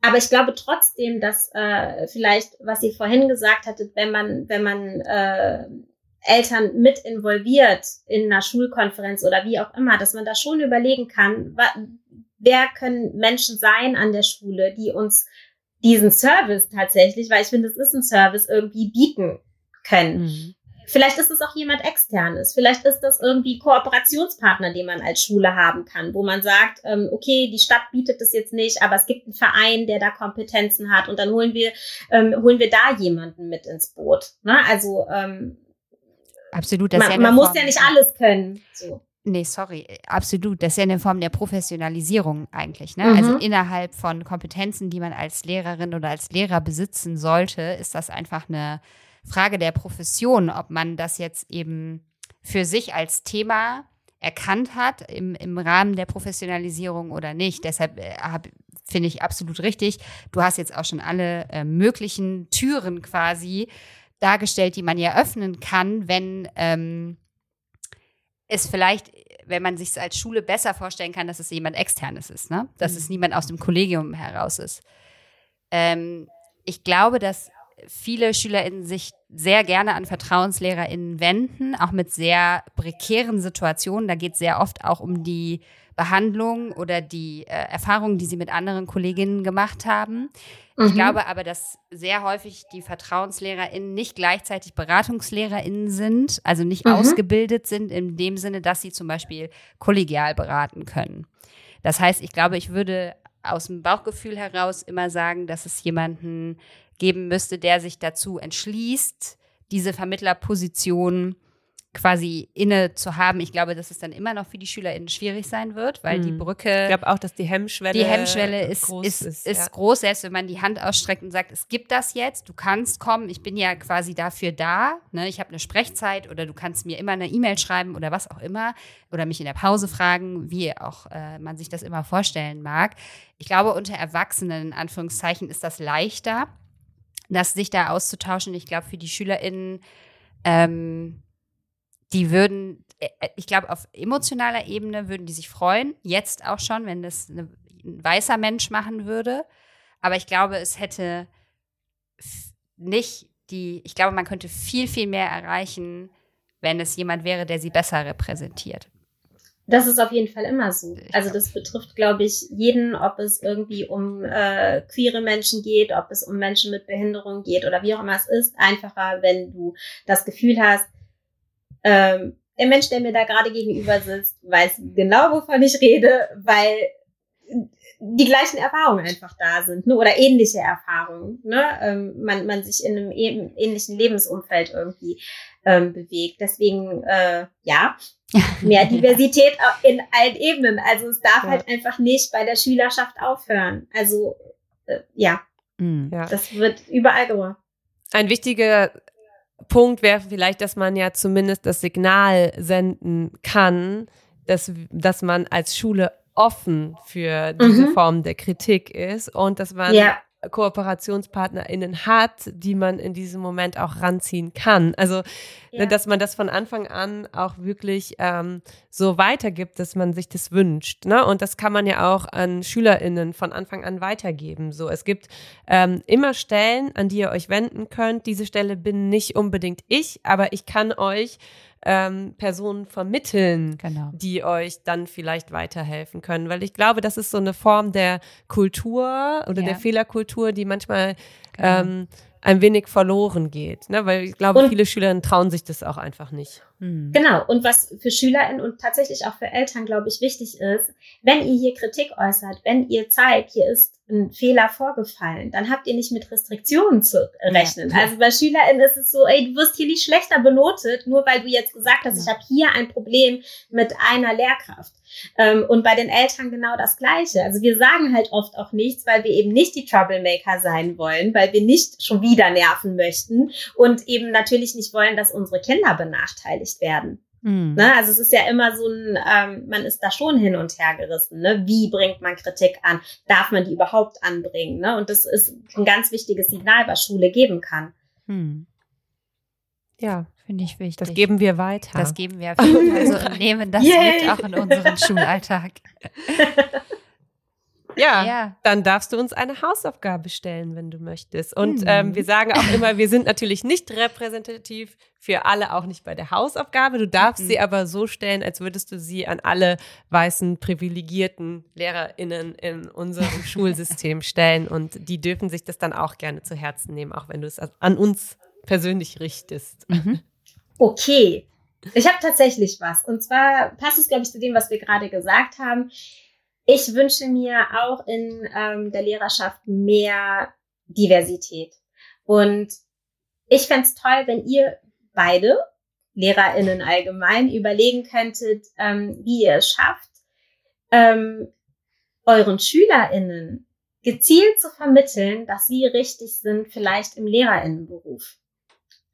aber ich glaube trotzdem, dass äh, vielleicht, was ihr vorhin gesagt hattet, wenn man, wenn man äh, Eltern mit involviert in einer Schulkonferenz oder wie auch immer, dass man da schon überlegen kann, wer können Menschen sein an der Schule, die uns diesen Service tatsächlich, weil ich finde, es ist ein Service, irgendwie bieten können. Mhm. Vielleicht ist es auch jemand externes. Vielleicht ist das irgendwie Kooperationspartner, den man als Schule haben kann, wo man sagt, ähm, okay, die Stadt bietet das jetzt nicht, aber es gibt einen Verein, der da Kompetenzen hat und dann holen wir, ähm, holen wir da jemanden mit ins Boot. Ne? Also ähm, absolut. Das man, ja man muss ja nicht alles können. So. Nee, sorry, absolut. Das ist ja eine Form der Professionalisierung eigentlich. Ne? Also mhm. Also innerhalb von Kompetenzen, die man als Lehrerin oder als Lehrer besitzen sollte, ist das einfach eine Frage der Profession, ob man das jetzt eben für sich als Thema erkannt hat im, im Rahmen der Professionalisierung oder nicht. Deshalb äh, finde ich absolut richtig. Du hast jetzt auch schon alle äh, möglichen Türen quasi dargestellt, die man ja öffnen kann, wenn ähm, es vielleicht, wenn man sich als Schule besser vorstellen kann, dass es jemand externes ist, ne? Dass mhm. es niemand aus dem Kollegium heraus ist. Ähm, ich glaube, dass viele SchülerInnen sich sehr gerne an VertrauenslehrerInnen wenden, auch mit sehr prekären Situationen. Da geht es sehr oft auch um die Behandlung oder die äh, Erfahrungen, die sie mit anderen Kolleginnen gemacht haben. Mhm. Ich glaube aber, dass sehr häufig die VertrauenslehrerInnen nicht gleichzeitig BeratungslehrerInnen sind, also nicht mhm. ausgebildet sind in dem Sinne, dass sie zum Beispiel kollegial beraten können. Das heißt, ich glaube, ich würde aus dem Bauchgefühl heraus immer sagen, dass es jemanden geben müsste, der sich dazu entschließt, diese Vermittlerposition quasi inne zu haben. Ich glaube, dass es dann immer noch für die SchülerInnen schwierig sein wird, weil die Mhm. Brücke. Ich glaube auch, dass die Hemmschwelle die Hemmschwelle ist, groß ist, ist. ist, ja. groß, selbst wenn man die Hand ausstreckt und sagt, es gibt das jetzt, du kannst kommen, ich bin ja quasi dafür da, ne? ich habe eine Sprechzeit oder du kannst mir immer eine E-Mail schreiben oder was auch immer oder mich in der Pause fragen, wie auch äh, man sich das immer vorstellen mag. Ich glaube, unter Erwachsenen, in Anführungszeichen, ist das leichter, das sich da auszutauschen. Ich glaube, für die SchülerInnen, ähm, die würden, äh, ich glaube, auf emotionaler Ebene würden die sich freuen. Jetzt auch schon, wenn das eine, ein weißer Mensch machen würde. Aber ich glaube, es hätte nicht die, ich glaube, man könnte viel, viel mehr erreichen, wenn es jemand wäre, der sie besser repräsentiert. Das ist auf jeden Fall immer so. Also das betrifft, glaube ich, jeden, ob es irgendwie um äh, queere Menschen geht, ob es um Menschen mit Behinderung geht oder wie auch immer es ist. Einfacher, wenn du das Gefühl hast, ähm, der Mensch, der mir da gerade gegenüber sitzt, weiß genau, wovon ich rede, weil die gleichen Erfahrungen einfach da sind, ne? oder ähnliche Erfahrungen. Ne? Ähm, man, man sich in einem ähn- ähnlichen Lebensumfeld irgendwie ähm, bewegt. Deswegen, äh, ja, mehr Diversität in allen Ebenen. Also es darf Ja. halt einfach nicht bei der Schülerschaft aufhören. Also äh, ja, Ja. das wird überall gemacht. Ein wichtiger Punkt wäre vielleicht, dass man ja zumindest das Signal senden kann, dass, dass man als Schule offen für diese Mhm. Form der Kritik ist und dass man Ja, KooperationspartnerInnen hat, die man in diesem Moment auch ranziehen kann. Also, Ja. ne, dass man das von Anfang an auch wirklich ähm, so weitergibt, dass man sich das wünscht. Ne? Und das kann man ja auch an SchülerInnen von Anfang an weitergeben. So, es gibt ähm, immer Stellen, an die ihr euch wenden könnt. Diese Stelle bin nicht unbedingt ich, aber ich kann euch ähm, Personen vermitteln, Genau. die euch dann vielleicht weiterhelfen können. Weil ich glaube, das ist so eine Form der Kultur oder Ja. der Fehlerkultur, die manchmal Genau. ähm, ein wenig verloren geht. Ne? Weil ich glaube, Und- viele Schülerinnen trauen sich das auch einfach nicht. Hm. genau. Und was für SchülerInnen und tatsächlich auch für Eltern, glaube ich, wichtig ist, wenn ihr hier Kritik äußert, wenn ihr zeigt, hier ist ein Fehler vorgefallen, dann habt ihr nicht mit Restriktionen zu rechnen. Ja. Also bei SchülerInnen ist es so, ey, du wirst hier nicht schlechter benotet, nur weil du jetzt gesagt hast, ich habe hier ein Problem mit einer Lehrkraft. Ähm, und bei den Eltern genau das Gleiche. Also wir sagen halt oft auch nichts, weil wir eben nicht die Troublemaker sein wollen, weil wir nicht schon wieder nerven möchten und eben natürlich nicht wollen, dass unsere Kinder benachteiligt werden. Hm. Ne? Also es ist ja immer so ein, ähm, man ist da schon hin und her gerissen. Ne? Wie bringt man Kritik an? Darf man die überhaupt anbringen? Ne? Und das ist ein ganz wichtiges Signal, was Schule geben kann. Hm. Ja, Finde ich wichtig. das geben wir weiter. Das geben wir auf jeden Fall so und nehmen das Yay. mit auch in unseren Schulalltag. ja. Ja. Dann darfst du uns eine Hausaufgabe stellen, wenn du möchtest. Und Mhm. ähm, wir sagen auch immer, wir sind natürlich nicht repräsentativ für alle, auch nicht bei der Hausaufgabe. Du darfst Mhm. sie aber so stellen, als würdest du sie an alle weißen, privilegierten LehrerInnen in unserem Schulsystem stellen. Und die dürfen sich das dann auch gerne zu Herzen nehmen, auch wenn du es an uns persönlich richtest. Mhm. Okay. Ich habe tatsächlich was. Und zwar passt es, glaube ich, zu dem, was wir gerade gesagt haben. Ich wünsche mir auch in ähm, der Lehrerschaft mehr Diversität. Und ich fänd's toll, wenn ihr beide, LehrerInnen allgemein, überlegen könntet, ähm, wie ihr es schafft, ähm, euren SchülerInnen gezielt zu vermitteln, dass sie richtig sind, vielleicht im LehrerInnenberuf.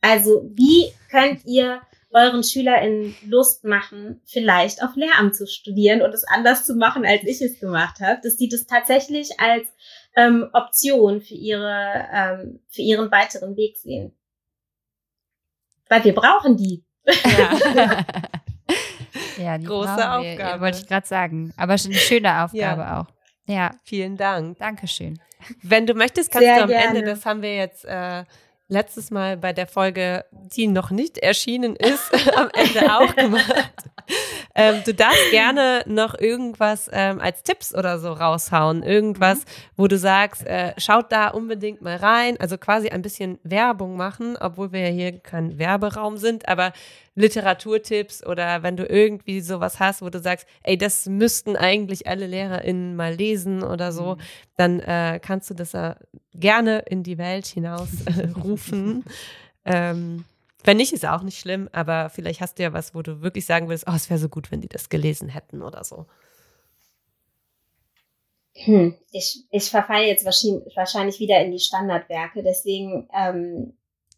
Also, wie könnt ihr euren SchülerInnen Lust machen, vielleicht auf Lehramt zu studieren und es anders zu machen, als ich es gemacht habe, dass die das tatsächlich als ähm, Option für ihre ähm, für ihren weiteren Weg sehen. Weil wir brauchen die. Ja. ja, die Große brauchen wir, Aufgabe. Wollte ich gerade sagen. Aber schon eine schöne Aufgabe Ja. auch. Ja, Vielen Dank. danke schön. Wenn du möchtest, kannst Sehr du am gerne. Ende, das haben wir jetzt äh, letztes Mal bei der Folge, die noch nicht erschienen ist, am Ende auch gemacht, ähm, du darfst gerne noch irgendwas ähm, als Tipps oder so raushauen. Irgendwas, mhm. wo du sagst, äh, schaut da unbedingt mal rein. Also quasi ein bisschen Werbung machen, obwohl wir ja hier kein Werberaum sind, aber Literaturtipps oder wenn du irgendwie sowas hast, wo du sagst, ey, das müssten eigentlich alle LehrerInnen mal lesen oder so, mhm. dann äh, kannst du das äh, gerne in die Welt hinaus äh, rufen. ähm, wenn nicht, ist auch nicht schlimm, aber vielleicht hast du ja was, wo du wirklich sagen würdest, oh, es wäre so gut, wenn die das gelesen hätten oder so. Hm, ich, ich verfalle jetzt wahrscheinlich, wahrscheinlich wieder in die Standardwerke, deswegen, ähm,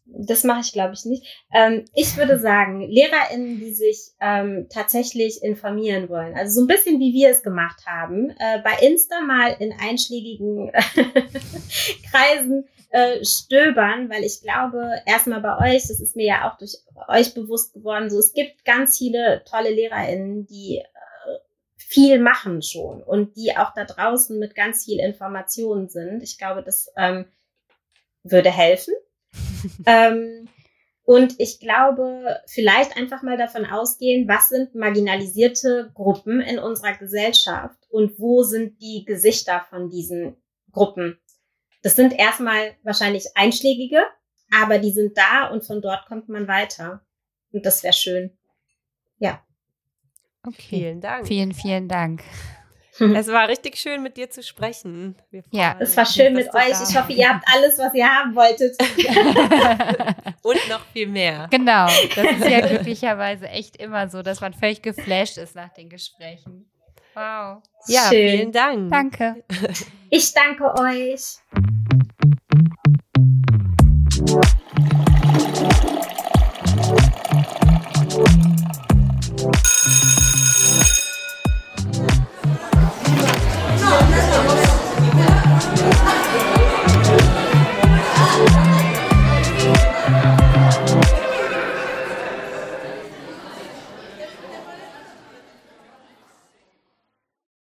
das mache ich glaube ich nicht. Ähm, ich würde sagen, LehrerInnen, die sich ähm, tatsächlich informieren wollen, also so ein bisschen wie wir es gemacht haben, äh, bei Insta mal in einschlägigen Kreisen äh, stöbern, weil ich glaube, erstmal bei euch, das ist mir ja auch durch euch bewusst geworden, so es gibt ganz viele tolle LehrerInnen, die äh, viel machen schon und die auch da draußen mit ganz viel Informationen sind. Ich glaube, das ähm, würde helfen. ähm, und ich glaube, vielleicht einfach mal davon ausgehen, was sind marginalisierte Gruppen in unserer Gesellschaft und wo sind die Gesichter von diesen Gruppen das sind erstmal wahrscheinlich einschlägige, aber die sind da und von dort kommt man weiter. Und das wäre schön. Ja. Okay. Vielen Dank. Vielen, vielen Dank. Es war richtig schön, mit dir zu sprechen. Ja, es war schön mit euch. Ich hoffe, ihr habt alles, was ihr haben wolltet. Und noch viel mehr. Genau. Das ist ja glücklicherweise echt immer so, dass man völlig geflasht ist nach den Gesprächen. Wow. Ja, Schön. vielen Dank. Danke. Ich danke euch.